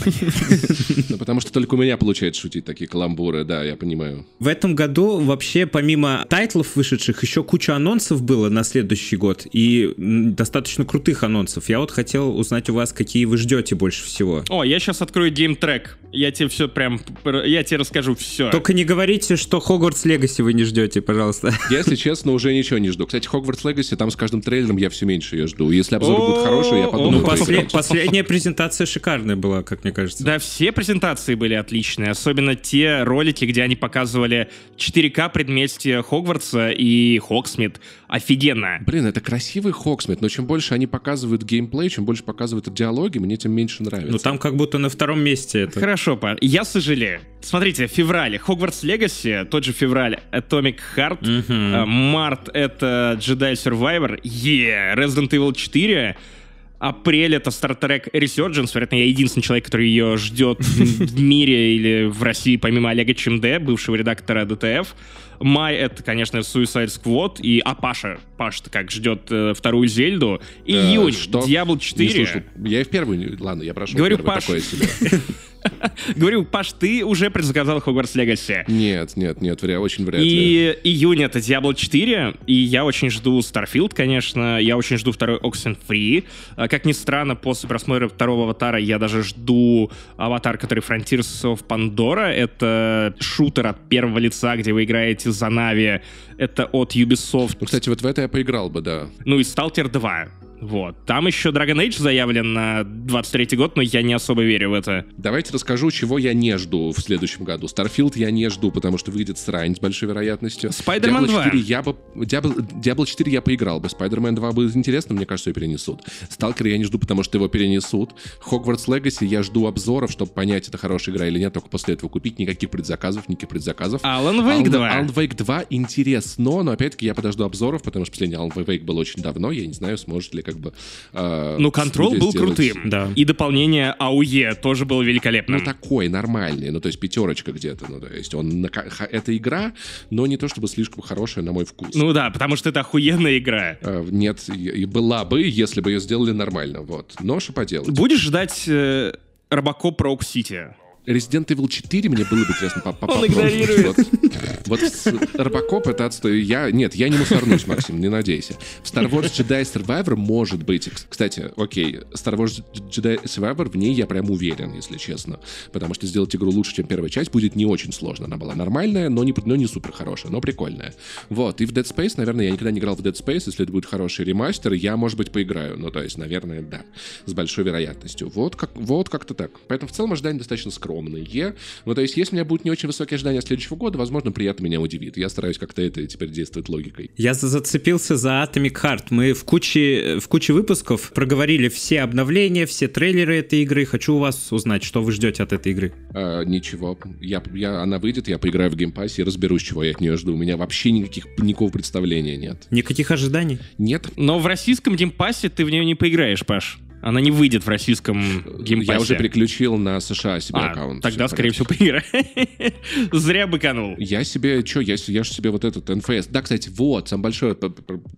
[SPEAKER 6] Ну, потому что только у меня получается шутить такие каламбуры, да, я понимаю.
[SPEAKER 1] В этом году вообще помимо тайтлов вышедших еще куча анонсов было на следующий год и достаточно крутых анонсов. Я вот хотел узнать у вас, какие вы ждете больше всего.
[SPEAKER 5] О, я сейчас открою геймтрек. Я тебе все прям... пр- Я тебе расскажу все.
[SPEAKER 1] Только не говорите, что Hogwarts Legacy вы не ждете, пожалуйста.
[SPEAKER 6] Если честно, уже ничего не жду. Кстати, Hogwarts Legacy, там с каждым трейлером я все меньше ее жду. Если обзоры будут хорошие, я подумаю.
[SPEAKER 1] Ну,
[SPEAKER 5] Ой,
[SPEAKER 6] поиграть.
[SPEAKER 1] после- последняя презентация шикарная была, как мне кажется.
[SPEAKER 5] Да, все презентации были отличные, особенно те ролики, где они показывали 4К предместья Хогвартса и Хогсмид. Офигенно.
[SPEAKER 6] Блин, это красивый Хогсмид, но чем больше они показывают геймплей, чем больше показывают диалоги, мне тем меньше нравится.
[SPEAKER 1] Ну там как будто на втором месте это.
[SPEAKER 5] Хорошо, па. Я сожалею. Смотрите, в феврале Hogwarts Legacy, тот же февраль Atomic Heart, э, март это Jedi Survivor, е, Resident Evil 4, апрель это Star Trek Resurgence, вероятно, я единственный человек, который ее ждет в мире или в России, помимо Олега Чемде, бывшего редактора ДТФ. Май это, конечно, Suicide Squad и а Паша, Паша как ждет э, вторую Зельду.
[SPEAKER 6] Э,
[SPEAKER 5] Июнь,
[SPEAKER 6] что?
[SPEAKER 5] Diablo
[SPEAKER 6] Не
[SPEAKER 5] 4.
[SPEAKER 6] слышал. Я и в первую... Ладно, я прошел
[SPEAKER 5] Говорю,
[SPEAKER 6] первый,
[SPEAKER 5] Паш.
[SPEAKER 6] такое себе.
[SPEAKER 5] Говорю, Паш, ты уже предзаказал Хогвартс Легаси.
[SPEAKER 6] Нет, нет, нет, вря- очень вряд ли.
[SPEAKER 5] И июнь это Diablo 4, и я очень жду Starfield, конечно, я очень жду второй Oxenfree. А, Как ни странно, после просмотра второго Аватара я даже жду Аватар, который Frontiers of Pandora. Это шутер от первого лица, где вы играете за Нави. Это от Ubisoft.
[SPEAKER 6] Ну, кстати, вот в это я поиграл бы, да.
[SPEAKER 5] Ну и Stalker 2. Вот. Там еще Dragon Age заявлен на 23 год, но я не особо верю в это.
[SPEAKER 6] Давайте расскажу, чего я не жду в следующем году. Starfield я не жду, потому что выйдет срань с большой вероятностью.
[SPEAKER 5] Spider-Man
[SPEAKER 6] Diablo
[SPEAKER 5] 2.
[SPEAKER 6] 4 я бы... Diablo, Diablo 4 я поиграл бы. Spider-Man 2 будет интересно, мне кажется, ее перенесут. Stalker я не жду, потому что его перенесут. Hogwarts Legacy я жду обзоров, чтобы понять, это хорошая игра или нет, только после этого купить. Никаких предзаказов, никаких предзаказов.
[SPEAKER 5] Alan Wake 2.
[SPEAKER 6] Alan Wake 2 интересно, но опять-таки я подожду обзоров, потому что последний Alan Wake был очень давно, я не знаю, сможет ли как бы... э,
[SPEAKER 5] Ну, контроль
[SPEAKER 6] студия
[SPEAKER 5] был
[SPEAKER 6] сделать-
[SPEAKER 5] крутым.
[SPEAKER 1] Да.
[SPEAKER 5] И дополнение АУЕ тоже было великолепным.
[SPEAKER 6] ну, такой, нормальный, ну, то есть пятерочка где-то, ну, то есть он, это игра, но не то чтобы слишком хорошая на мой вкус.
[SPEAKER 5] Ну да, потому что это охуенная игра.
[SPEAKER 6] Э, Нет, и и была бы, если бы ее сделали нормально, вот. Но что поделать?
[SPEAKER 5] Будешь ждать э, Робокоп Роук Сити?
[SPEAKER 6] Resident Evil 4 мне было бы интересно по- по-
[SPEAKER 5] Он игнорирует.
[SPEAKER 6] Вот, Робокоп это отстой. Я, нет, я не мусорнусь, Максим, не надейся. В Star Wars Jedi Survivor может быть. Кс- Кстати, окей, Star Wars Jedi Survivor, в ней я прям уверен, если честно. Потому что сделать игру лучше, чем первая часть, будет не очень сложно. Она была нормальная, но не, но не супер хорошая, но прикольная. Вот, и в Dead Space, наверное, я никогда не играл в Dead Space, если это будет хороший ремастер, я, может быть, поиграю. Ну, то есть, наверное, да, с большой вероятностью. Вот, как, вот как-то так. Поэтому в целом ожидания достаточно скромные. Ну, то есть, если у меня будут не очень высокие ожидания следующего года, возможно, приятно меня удивит. Я стараюсь как-то это теперь действовать логикой.
[SPEAKER 1] Я за- зацепился за Atomic Heart. Мы в куче, в куче выпусков проговорили все обновления, все трейлеры этой игры. Хочу у вас узнать, что вы ждете от этой игры.
[SPEAKER 6] А, ничего. Я, я, она выйдет, я поиграю в геймпассе и разберусь, чего я от нее жду. У меня вообще никаких никакого представления нет.
[SPEAKER 1] Никаких ожиданий?
[SPEAKER 6] Нет,
[SPEAKER 5] Но в российском геймпассе ты в нее не поиграешь, Паш. Она не выйдет в российском геймпассе.
[SPEAKER 6] я уже переключил на США себе
[SPEAKER 5] А,
[SPEAKER 6] аккаунт.
[SPEAKER 5] тогда,
[SPEAKER 6] Всё в
[SPEAKER 5] скорее всего, поиграю. Зря быканул.
[SPEAKER 6] Я себе, что, я, я же себе вот этот NFS. Да, кстати, вот, самое большое,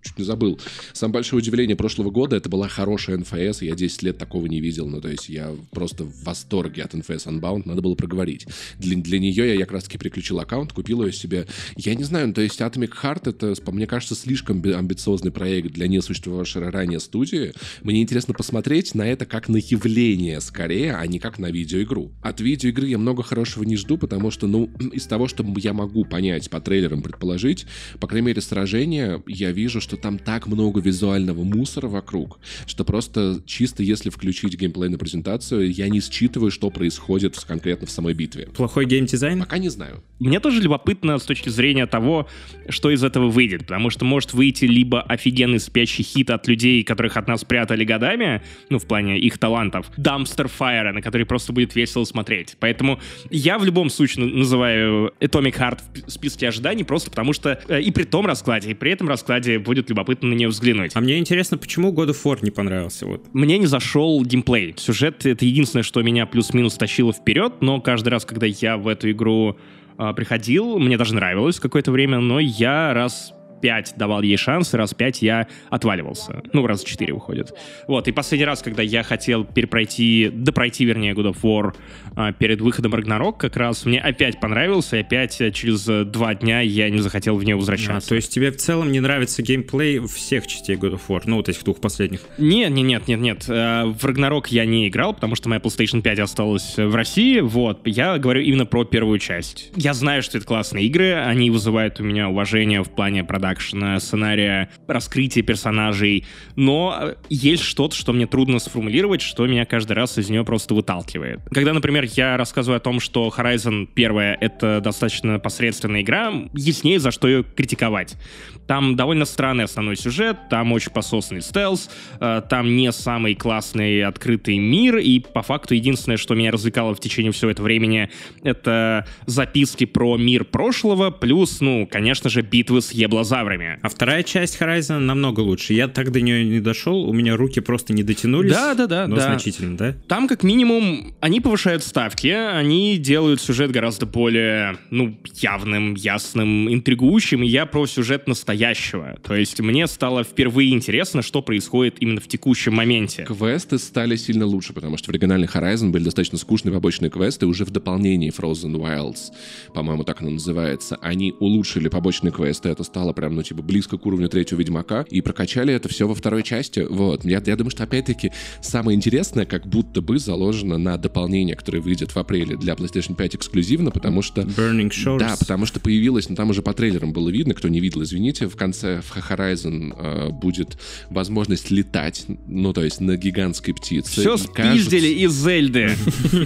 [SPEAKER 6] чуть не забыл, самое большое удивление прошлого года, это была хорошая NFS, и я 10 лет такого не видел, ну, то есть я просто в восторге от NFS Unbound, надо было проговорить. Для, для нее я, как раз-таки переключил аккаунт, купил ее себе. Я не знаю, ну, то есть Atomic Heart, это, мне кажется, слишком би- амбициозный проект для несуществовавшей ранее студии. Мне интересно посмотреть на это как на явление скорее, а не как на видеоигру. От видеоигры я много хорошего не жду, потому что, ну, из того, что я могу понять по трейлерам, предположить, по крайней мере, сражения, я вижу, что там так много визуального мусора вокруг, что просто чисто если включить геймплей на презентацию, я не считываю, что происходит конкретно в самой битве.
[SPEAKER 1] Плохой геймдизайн?
[SPEAKER 6] Пока не знаю.
[SPEAKER 5] Мне тоже любопытно с точки зрения того, что из этого выйдет, потому что может выйти либо офигенный спящий хит от людей, которых от нас прятали годами, ну, в плане их талантов, Dumpster Fire, на который просто будет весело смотреть. Поэтому я в любом случае называю Atomic Heart в списке ожиданий, просто потому что э, и при том раскладе, и при этом раскладе будет любопытно на нее взглянуть.
[SPEAKER 1] А мне интересно, почему God of War не понравился? Вот.
[SPEAKER 5] Мне не зашел геймплей. Сюжет — это единственное, что меня плюс-минус тащило вперед, но каждый раз, когда я в эту игру а, приходил, мне даже нравилось какое-то время, но я раз пять давал ей шанс, и раз пять я отваливался. Ну, раз четыре выходит. Вот, и последний раз, когда я хотел перепройти, допройти, вернее, God of War а, перед выходом Рагнарок, как раз мне опять понравился, и опять э, через э, два дня я не захотел в нее
[SPEAKER 1] А,
[SPEAKER 5] возвращаться.
[SPEAKER 1] то есть тебе в целом не нравится геймплей всех частей God of War? Ну, вот этих двух последних.
[SPEAKER 5] Нет, нет, нет, нет, нет. Э, В Рагнарок я не играл, потому что моя PlayStation 5 осталась в России. Вот, я говорю именно про первую часть. Я знаю, что это классные игры, они вызывают у меня уважение в плане продакшена, сценария, раскрытия персонажей, но э, есть что-то, что мне трудно сформулировать, что меня каждый раз из нее просто выталкивает. Когда, например, я рассказываю о том, что Horizon первая — это достаточно посредственная игра, яснее, за что ее критиковать. Там довольно странный основной сюжет, там очень пососный стелс, э, там не самый классный открытый мир, и по факту единственное, что меня развлекало в течение всего этого времени, это записки про мир прошлого, плюс, ну, конечно же, битвы с еблозаврами.
[SPEAKER 1] А вторая часть Horizon намного лучше. Я так до нее не дошел, у меня руки просто не дотянулись.
[SPEAKER 5] Да, да, да,
[SPEAKER 1] Но
[SPEAKER 5] да.
[SPEAKER 1] значительно, да?
[SPEAKER 5] Там, как минимум, они повышают ставки, они делают сюжет гораздо более, ну, явным, ясным, интригующим, и я про сюжет настоящего. То есть мне стало впервые интересно, что происходит именно в текущем моменте.
[SPEAKER 6] Квесты стали сильно лучше, потому что в оригинальный Horizon были достаточно скучные побочные квесты. Уже в дополнении Frozen Wilds, по-моему, так оно называется, они улучшили побочные квесты. Это стало прям, ну, типа, близко к уровню третьего Ведьмака. И прокачали это все во второй части. Вот. Я, я думаю, что, опять-таки, самое интересное, как будто бы заложено на дополнение, которое выйдет в апреле для PlayStation 5 эксклюзивно, потому что
[SPEAKER 1] Burning Shores.
[SPEAKER 6] да, потому что появилась, ну там уже по трейлерам было видно, кто не видел, извините, в конце в Horizon э, будет возможность летать, ну то есть на гигантской птице.
[SPEAKER 5] Все спиздили
[SPEAKER 6] кажется-
[SPEAKER 5] из Зельды.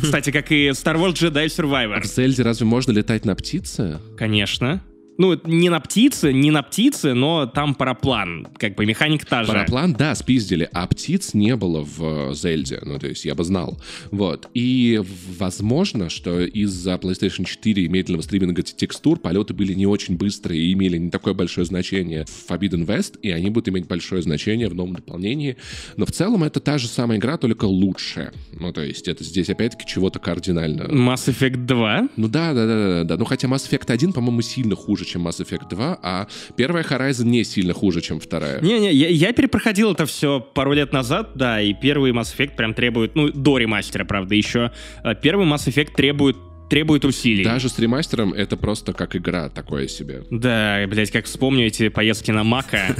[SPEAKER 5] Кстати, как и Star Wars Jedi Survivor.
[SPEAKER 6] А в Зельде разве можно летать на птице?
[SPEAKER 5] Конечно. Ну, не на птице, не на птице, но там параплан. Как бы механика та же.
[SPEAKER 6] Параплан, да, спиздили, а птиц не было в э, Зельде, ну, то есть я бы знал. Вот. И возможно, что из-за PlayStation 4 и медленного стриминга текстур полеты были не очень быстрые и имели не такое большое значение в Forbidden West, и они будут иметь большое значение в новом дополнении. Но в целом это та же самая игра, только лучше. Ну, то есть это здесь опять-таки чего-то кардинально
[SPEAKER 5] Mass Effect 2.
[SPEAKER 6] ну да, да, да, да, да. Ну хотя Mass Effect 1, по-моему, сильно хуже, чем Mass Effect 2, а первая Horizon не сильно хуже, чем вторая.
[SPEAKER 5] Не-не, я, я перепроходил это все пару лет назад, да, и первый Mass Effect прям требует, ну, до ремастера, правда, еще. э, Первый Mass Effect требует требует усилий.
[SPEAKER 6] Даже с ремастером это просто как игра такое себе.
[SPEAKER 5] Да, блять, как вспомню эти поездки на Мака.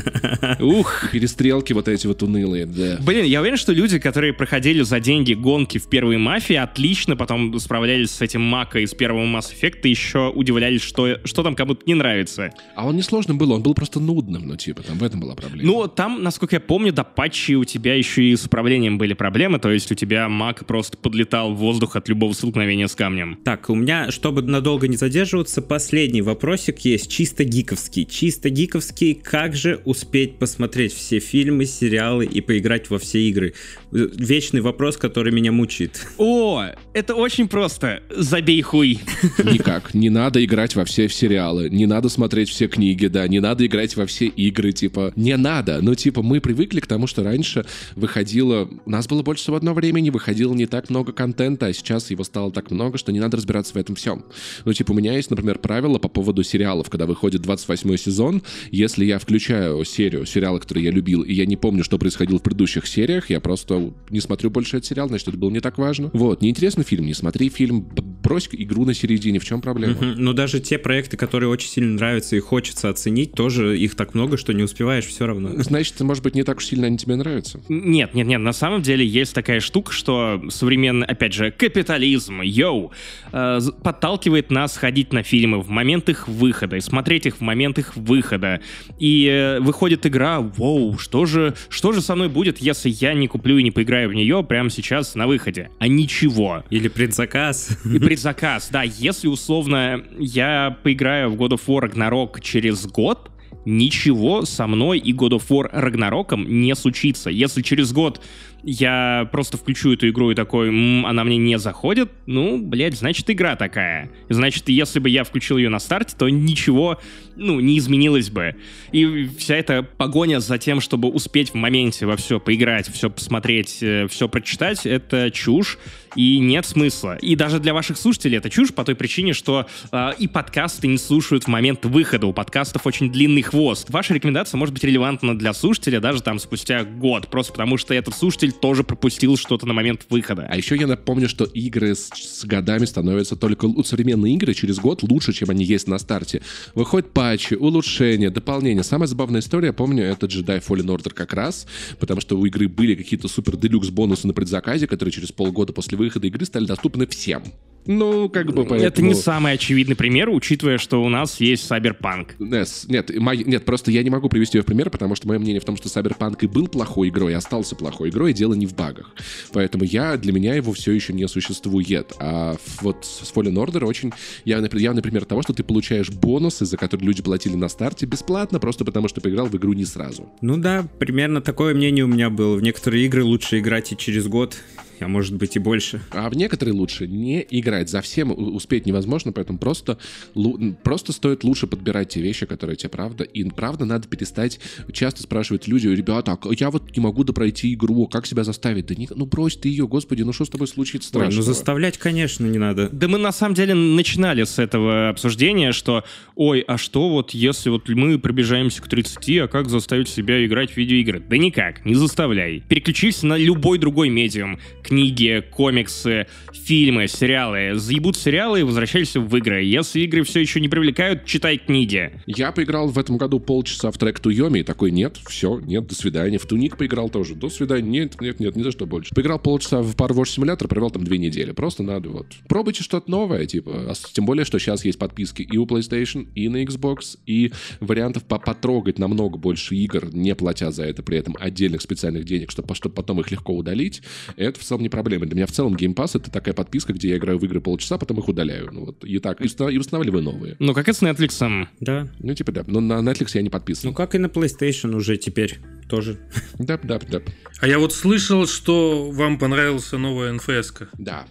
[SPEAKER 5] Ух.
[SPEAKER 6] Перестрелки вот эти вот унылые, да.
[SPEAKER 5] Блин, я уверен, что люди, которые проходили за деньги гонки в первой мафии, отлично потом справлялись с этим Мака из первого Mass Effect и еще удивлялись, что, что там кому-то не нравится.
[SPEAKER 6] А он не сложным был, он был просто нудным, ну типа, там в этом была проблема.
[SPEAKER 5] Ну, там, насколько я помню, до патчи у тебя еще и с управлением были проблемы, то есть у тебя Мак просто подлетал в воздух от любого столкновения с камнем.
[SPEAKER 1] Так, у меня, чтобы надолго не задерживаться, последний вопросик есть, чисто гиковский. Чисто гиковский, как же успеть посмотреть все фильмы, сериалы и поиграть во все игры? Вечный вопрос, который меня мучает.
[SPEAKER 5] О, это очень просто. Забей хуй.
[SPEAKER 6] Никак. Не надо играть во все сериалы, не надо смотреть все книги, да, не надо играть во все игры, типа, не надо. Ну, типа, мы привыкли к тому, что раньше выходило... У нас было больше свободного времени, выходило не так много контента, а сейчас его стало так много, что не надо разбираться в этом всем. Ну, типа, у меня есть, например, правило по поводу сериалов. Когда выходит 28 сезон, если я включаю серию, сериала, который я любил, и я не помню, что происходило в предыдущих сериях, я просто не смотрю больше этот сериал, значит, это было не так важно. Вот, неинтересный фильм, не смотри фильм, брось игру на середине, в чем проблема?
[SPEAKER 1] Мгм. Но даже те проекты, которые очень сильно нравятся и хочется оценить, тоже их так много, что не успеваешь все равно.
[SPEAKER 6] Значит, может быть, не так уж сильно они тебе нравятся.
[SPEAKER 5] Нет, нет, нет, на самом деле есть такая штука, что современный, опять же, капитализм, йоу, э, подталкивает нас ходить на фильмы в момент их выхода и смотреть их в момент их выхода. И э, выходит игра, вау, что же, что же со мной будет, если я не куплю и не поиграю в нее прямо сейчас на выходе? А ничего.
[SPEAKER 1] Или предзаказ.
[SPEAKER 5] И предзаказ, да, если условно я поиграю в God of War Ragnarok через год, ничего со мной и God of War Ragnarok'ом не случится. Если через год я просто включу эту игру и такой, «М, она мне не заходит, ну, блядь, значит, игра такая. Значит, если бы я включил ее на старте, то ничего, ну, не изменилось бы. И вся эта погоня за тем, чтобы успеть в моменте во все поиграть, все посмотреть, все прочитать, это чушь, и нет смысла. И даже для ваших слушателей это чушь по той причине, что э, и подкасты не слушают в момент выхода. У подкастов очень длинный хвост. Ваша рекомендация может быть релевантна для слушателя даже там спустя год, просто потому что этот слушатель тоже пропустил что-то на момент выхода.
[SPEAKER 6] А еще я напомню, что игры с, с годами становятся только... Современные игры через год лучше, чем они есть на старте. Выходят патчи, улучшения, дополнения. Самая забавная история, я помню, это Jedi Fallen Order как раз, потому что у игры были какие-то супер делюкс бонусы на предзаказе, которые через полгода после выхода игры стали доступны всем. Ну, как бы поэтому...
[SPEAKER 5] Это не самый очевидный пример, учитывая, что у нас есть Cyberpunk.
[SPEAKER 6] Нет, нет, мой- нет, просто я не могу привести ее в пример, потому что мое мнение в том, что Cyberpunk и был плохой игрой, и остался плохой игрой, и дело не в багах. Поэтому я, для меня его все еще не существует. А вот с Fallen Order очень явный, явный пример того, что ты получаешь бонусы, за которые люди платили на старте, бесплатно, просто потому что поиграл в игру не сразу.
[SPEAKER 1] Ну да, примерно такое мнение у меня было. В некоторые игры лучше играть и через год, а может быть и больше.
[SPEAKER 6] А в некоторые лучше не играть. За всем успеть невозможно, поэтому просто, просто стоит лучше подбирать те вещи, которые тебе правда. И правда надо перестать... Часто спрашивают люди, ребята, а я вот не могу допройти игру, как себя заставить? Да не, ну брось ты ее, господи, ну что с тобой случится
[SPEAKER 1] Ой, ну
[SPEAKER 6] страшного?
[SPEAKER 1] заставлять, конечно, не надо.
[SPEAKER 5] Да мы на самом деле начинали с этого обсуждения, что, ой, а что вот если вот мы приближаемся к 30, а как заставить себя играть в видеоигры? Да никак, не заставляй. Переключись на любой другой медиум. Книги, комиксы, фильмы, сериалы. Заебут сериалы и возвращайся в игры. Если игры все еще не привлекают, читай книги.
[SPEAKER 6] Я поиграл в этом году полчаса в трек Туйоми и такой, нет, все, нет, до свидания. В Туник поиграл тоже, до свидания, нет, нет, нет, ни за что больше. Поиграл полчаса в Power Wash Simulator, провел там две недели. Просто надо вот. Пробуйте что-то новое, типа. А Тем более, что сейчас есть подписки и у PlayStation, и на Xbox, и вариантов по- потрогать намного больше игр, не платя за это при этом отдельных специальных денег, чтобы, чтобы потом их легко удалить. Это в целом не проблема. Для меня в целом Game Pass это такая подписка, где я играю в игры полчаса, потом их удаляю. Ну вот, и так, и, и устанавливаю новые.
[SPEAKER 5] Ну, как и с Netflix.
[SPEAKER 1] Да.
[SPEAKER 6] Ну, типа, да. Но на Netflix я не подписан.
[SPEAKER 1] Ну как и на PlayStation уже теперь тоже.
[SPEAKER 6] Да, да, да.
[SPEAKER 4] А я вот слышал, что вам понравился новая НФС. -ка.
[SPEAKER 6] Да.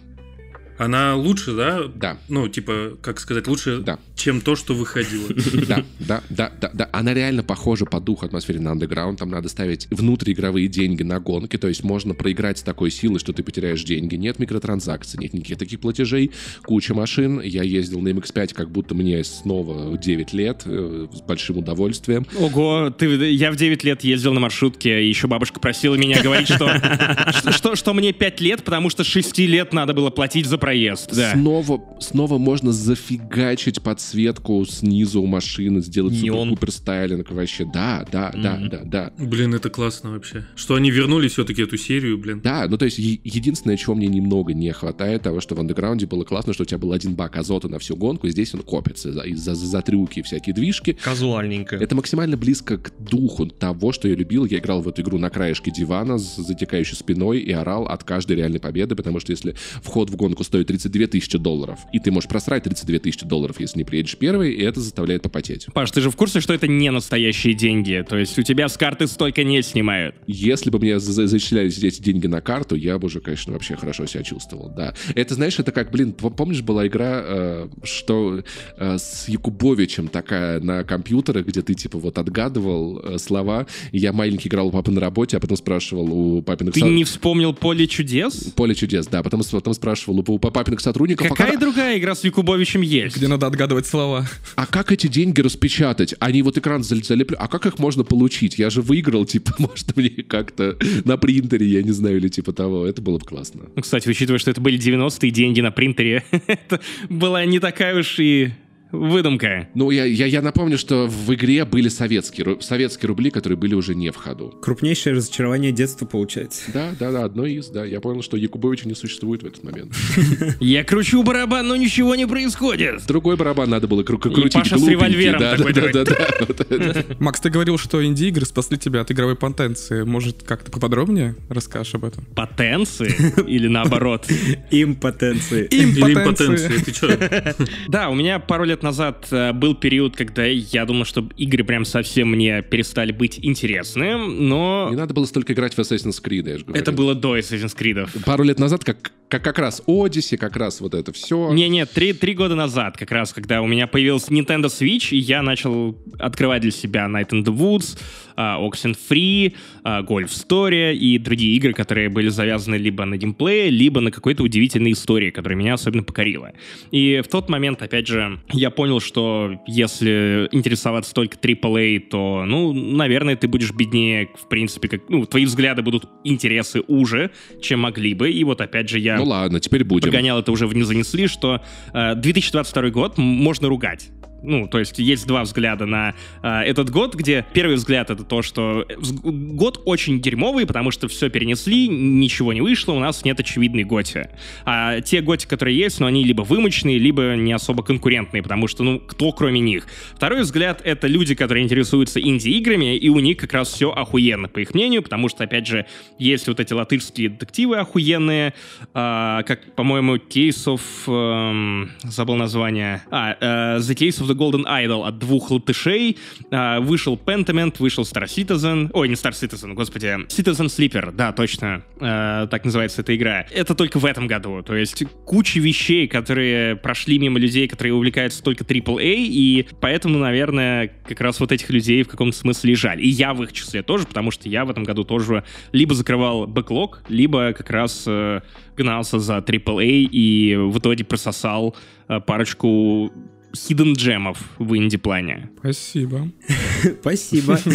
[SPEAKER 4] Она лучше, да?
[SPEAKER 6] Да.
[SPEAKER 4] Ну, типа, как сказать, лучше,
[SPEAKER 6] Да.
[SPEAKER 4] чем то, что выходило.
[SPEAKER 6] Да, да, да, да, да. Она реально похожа по духу атмосфере на Underground. Там надо ставить внутриигровые деньги на гонки, то есть можно проиграть с такой силой, что ты потеряешь деньги. Нет микротранзакций, нет никаких таких платежей, куча машин. Я ездил на MX-5, как будто мне снова 9 лет, э, с большим удовольствием.
[SPEAKER 5] Ого, ты, я в 9 лет ездил на маршрутке, и еще бабушка просила меня говорить, что, что, что, что мне 5 лет, потому что 6 лет надо было платить за проезд. Да.
[SPEAKER 6] Снова, снова можно зафигачить подсветку снизу у машины, сделать
[SPEAKER 2] Неон.
[SPEAKER 6] супер-пупер стайлинг вообще. Да, да, да, да, да.
[SPEAKER 4] Блин, это классно вообще. Что они вернули все-таки эту серию, блин.
[SPEAKER 6] Да, ну то есть е- единственное, чего мне немного не хватает, того, что в андеграунде было классно, что у тебя был один бак азота на всю гонку, и здесь он копится за- из-за за трюки и всякие движки.
[SPEAKER 2] Казуальненько.
[SPEAKER 6] Это максимально близко к духу того, что я любил. Я играл в эту игру на краешке дивана с затекающей спиной и орал от каждой реальной победы, потому что если вход в гонку стоит 32 тысячи долларов, и ты можешь просрать 32 тысячи долларов, если не приедешь первый, и это заставляет попотеть.
[SPEAKER 5] Паш, ты же в курсе, что это не настоящие деньги? То есть у тебя с карты столько не снимают.
[SPEAKER 6] Если бы мне за- за- зачислялись эти деньги на карту, я бы уже, конечно, вообще хорошо себя чувствовал, да. Это, знаешь, это как, блин, помнишь, была игра, э, что э, с Якубовичем такая на компьютерах, где ты, типа, вот отгадывал э, слова, и я маленький играл у папы на работе, а потом спрашивал у папиных...
[SPEAKER 5] Ты не вспомнил поле чудес?
[SPEAKER 6] Поле чудес, да. Потом, потом спрашивал у, у папиных сотрудников, а
[SPEAKER 5] Какая
[SPEAKER 6] как,
[SPEAKER 5] другая игра с Якубовичем есть?
[SPEAKER 3] Где надо отгадывать слова.
[SPEAKER 6] а как эти деньги распечатать? Они вот экран зал- залепли, а как их можно получить? Я же выиграл, типа, может, мне как-то на принтере, я не знаю, или типа того. Это было бы классно.
[SPEAKER 5] Ну, кстати, учитывая, что это были 90-е деньги на принтере, это была не такая уж и выдумка.
[SPEAKER 6] Ну, я, я, я напомню, что в игре были советские, советские рубли, которые были уже не в ходу.
[SPEAKER 1] Крупнейшее разочарование детства получается.
[SPEAKER 6] Да, да, да, одно из, да. Я понял, что Якубовича не существует в этот момент.
[SPEAKER 5] Я кручу барабан, но ничего не происходит.
[SPEAKER 6] Другой барабан надо было кру- крутить.
[SPEAKER 5] Паша с револьвером
[SPEAKER 6] да,
[SPEAKER 5] такой.
[SPEAKER 3] Макс, ты говорил, что инди-игры спасли тебя от игровой потенции. Может, как-то поподробнее расскажешь об этом?
[SPEAKER 5] Потенции? Или наоборот?
[SPEAKER 1] Импотенции.
[SPEAKER 3] Импотенция,
[SPEAKER 4] ты чё?
[SPEAKER 5] Да, у меня пару лет назад э, был период, когда я думал, что игры прям совсем мне перестали быть интересны, но
[SPEAKER 6] Не надо было столько играть в Assassin's Creed, я же говорю.
[SPEAKER 5] это было до Assassin's Creed.
[SPEAKER 6] Пару лет назад, как, как, как раз Odyssey, как раз вот это все.
[SPEAKER 5] Не-не, три, три года назад, как раз, когда у меня появился Nintendo Switch, и я начал открывать для себя Night in the Woods, а, Oxenfree, а, Golf Story и другие игры, которые были завязаны либо на геймплее, либо на какой-то удивительной истории, которая меня особенно покорила. И в тот момент, опять же, я понял, что если интересоваться только AAA, то, ну, наверное, ты будешь беднее, в принципе, как, ну, твои взгляды будут интересы уже, чем могли бы. И вот, опять же, я
[SPEAKER 6] Ну ладно, теперь будем.
[SPEAKER 5] погонял это уже вниз занесли, что э, 2022 год можно ругать. Ну, то есть есть два взгляда на э, этот год, где первый взгляд это то, что год очень дерьмовый, потому что все перенесли, ничего не вышло, у нас нет очевидной готи. А те готи, которые есть, ну, они либо вымоченные, либо не особо конкурентные, потому что, ну, кто кроме них? Второй взгляд — это люди, которые интересуются инди-играми, и у них как раз все охуенно, по их мнению, потому что, опять же, есть вот эти латышские детективы охуенные, а, как, по-моему, Case of... эм, забыл название. А, э, The Case of the Golden Idol от двух латышей. А, вышел Pentiment, вышел Star Citizen. Ой, не Star Citizen, господи. Citizen Sleeper, да, точно. Э, так называется эта игра. Это только в этом году. То есть куча вещей, которые прошли мимо людей, которые увлекаются только AAA, и поэтому, наверное, как раз вот этих людей в каком-то смысле жаль. И я в их числе тоже, потому что я в этом году тоже либо закрывал бэклог, либо как раз э, гнался за AAA и в итоге прососал э, парочку hidden джемов в инди-плане.
[SPEAKER 3] Спасибо.
[SPEAKER 1] Спасибо.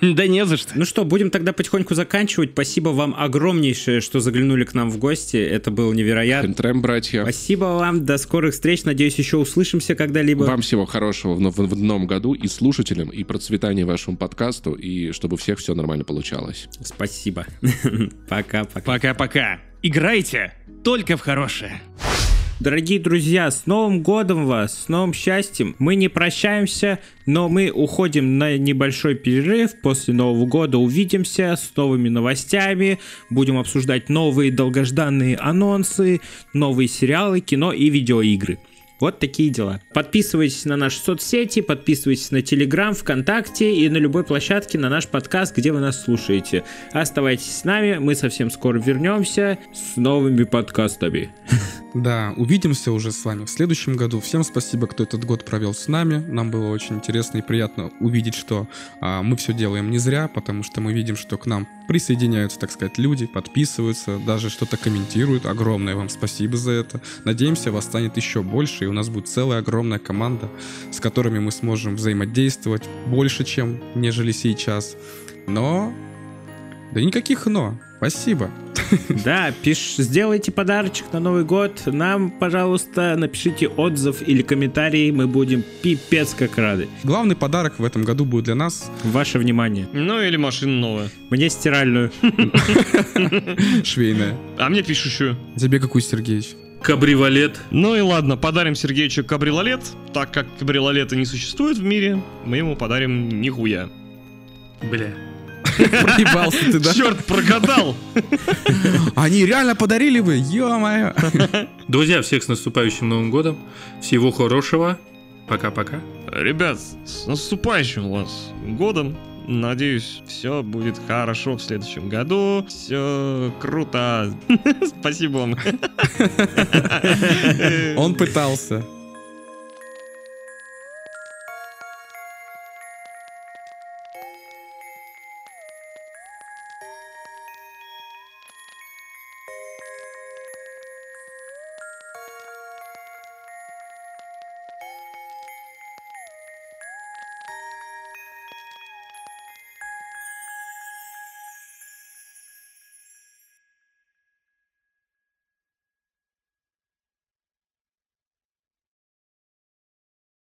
[SPEAKER 5] Да не за что.
[SPEAKER 1] Ну что, будем тогда потихоньку заканчивать. Спасибо вам огромнейшее, что заглянули к нам в гости. Это было невероятно.
[SPEAKER 6] Энтрем, братья.
[SPEAKER 1] Спасибо вам. До скорых встреч. Надеюсь, еще услышимся когда-либо.
[SPEAKER 6] Вам всего хорошего в новом году и слушателям, и процветания вашему подкасту, и чтобы у всех все нормально получалось.
[SPEAKER 1] Спасибо. Пока-пока.
[SPEAKER 5] Пока-пока. Играйте только в хорошее.
[SPEAKER 1] Дорогие друзья, с Новым годом вас, с новым счастьем. Мы не прощаемся, но мы уходим на небольшой перерыв. После Нового года увидимся с новыми новостями. Будем обсуждать новые долгожданные анонсы, новые сериалы, кино и видеоигры. Вот такие дела. Подписывайтесь на наши соцсети, подписывайтесь на Телеграм, ВКонтакте и на любой площадке на наш подкаст, где вы нас слушаете. Оставайтесь с нами, мы совсем скоро вернемся с новыми подкастами.
[SPEAKER 3] Да, увидимся уже с вами в следующем году. Всем спасибо, кто этот год провел с нами. Нам было очень интересно и приятно увидеть, что а, мы все делаем не зря, потому что мы видим, что к нам присоединяются, так сказать, люди, подписываются, даже что-то комментируют. Огромное вам спасибо за это. Надеемся, вас станет еще больше, и у нас будет целая огромная команда, с которыми мы сможем взаимодействовать больше, чем нежели сейчас. Но... Да никаких но. Спасибо.
[SPEAKER 1] Да, пиш, сделайте подарочек на Новый год. Нам, пожалуйста, напишите отзыв или комментарий. Мы будем пипец как рады.
[SPEAKER 3] Главный подарок в этом году будет для нас
[SPEAKER 1] Ваше внимание.
[SPEAKER 2] Ну или машина новая.
[SPEAKER 1] Мне стиральную.
[SPEAKER 3] швейная.
[SPEAKER 2] А мне пишущую.
[SPEAKER 3] Тебе какую, Сергеевич?
[SPEAKER 4] Кабривалет.
[SPEAKER 2] Ну и ладно, подарим Сергеичу кабриолет. Так как кабриолета не существует в мире, мы ему подарим нихуя.
[SPEAKER 4] Бля.
[SPEAKER 3] Проебался ты, да?
[SPEAKER 2] Черт, прогадал!
[SPEAKER 3] Они реально подарили вы, ё-моё.
[SPEAKER 4] Друзья, всех с наступающим Новым годом. Всего хорошего. Пока-пока.
[SPEAKER 2] Ребят, с наступающим вас годом. Надеюсь, все будет хорошо в следующем году. Все круто. Спасибо вам.
[SPEAKER 3] Он пытался.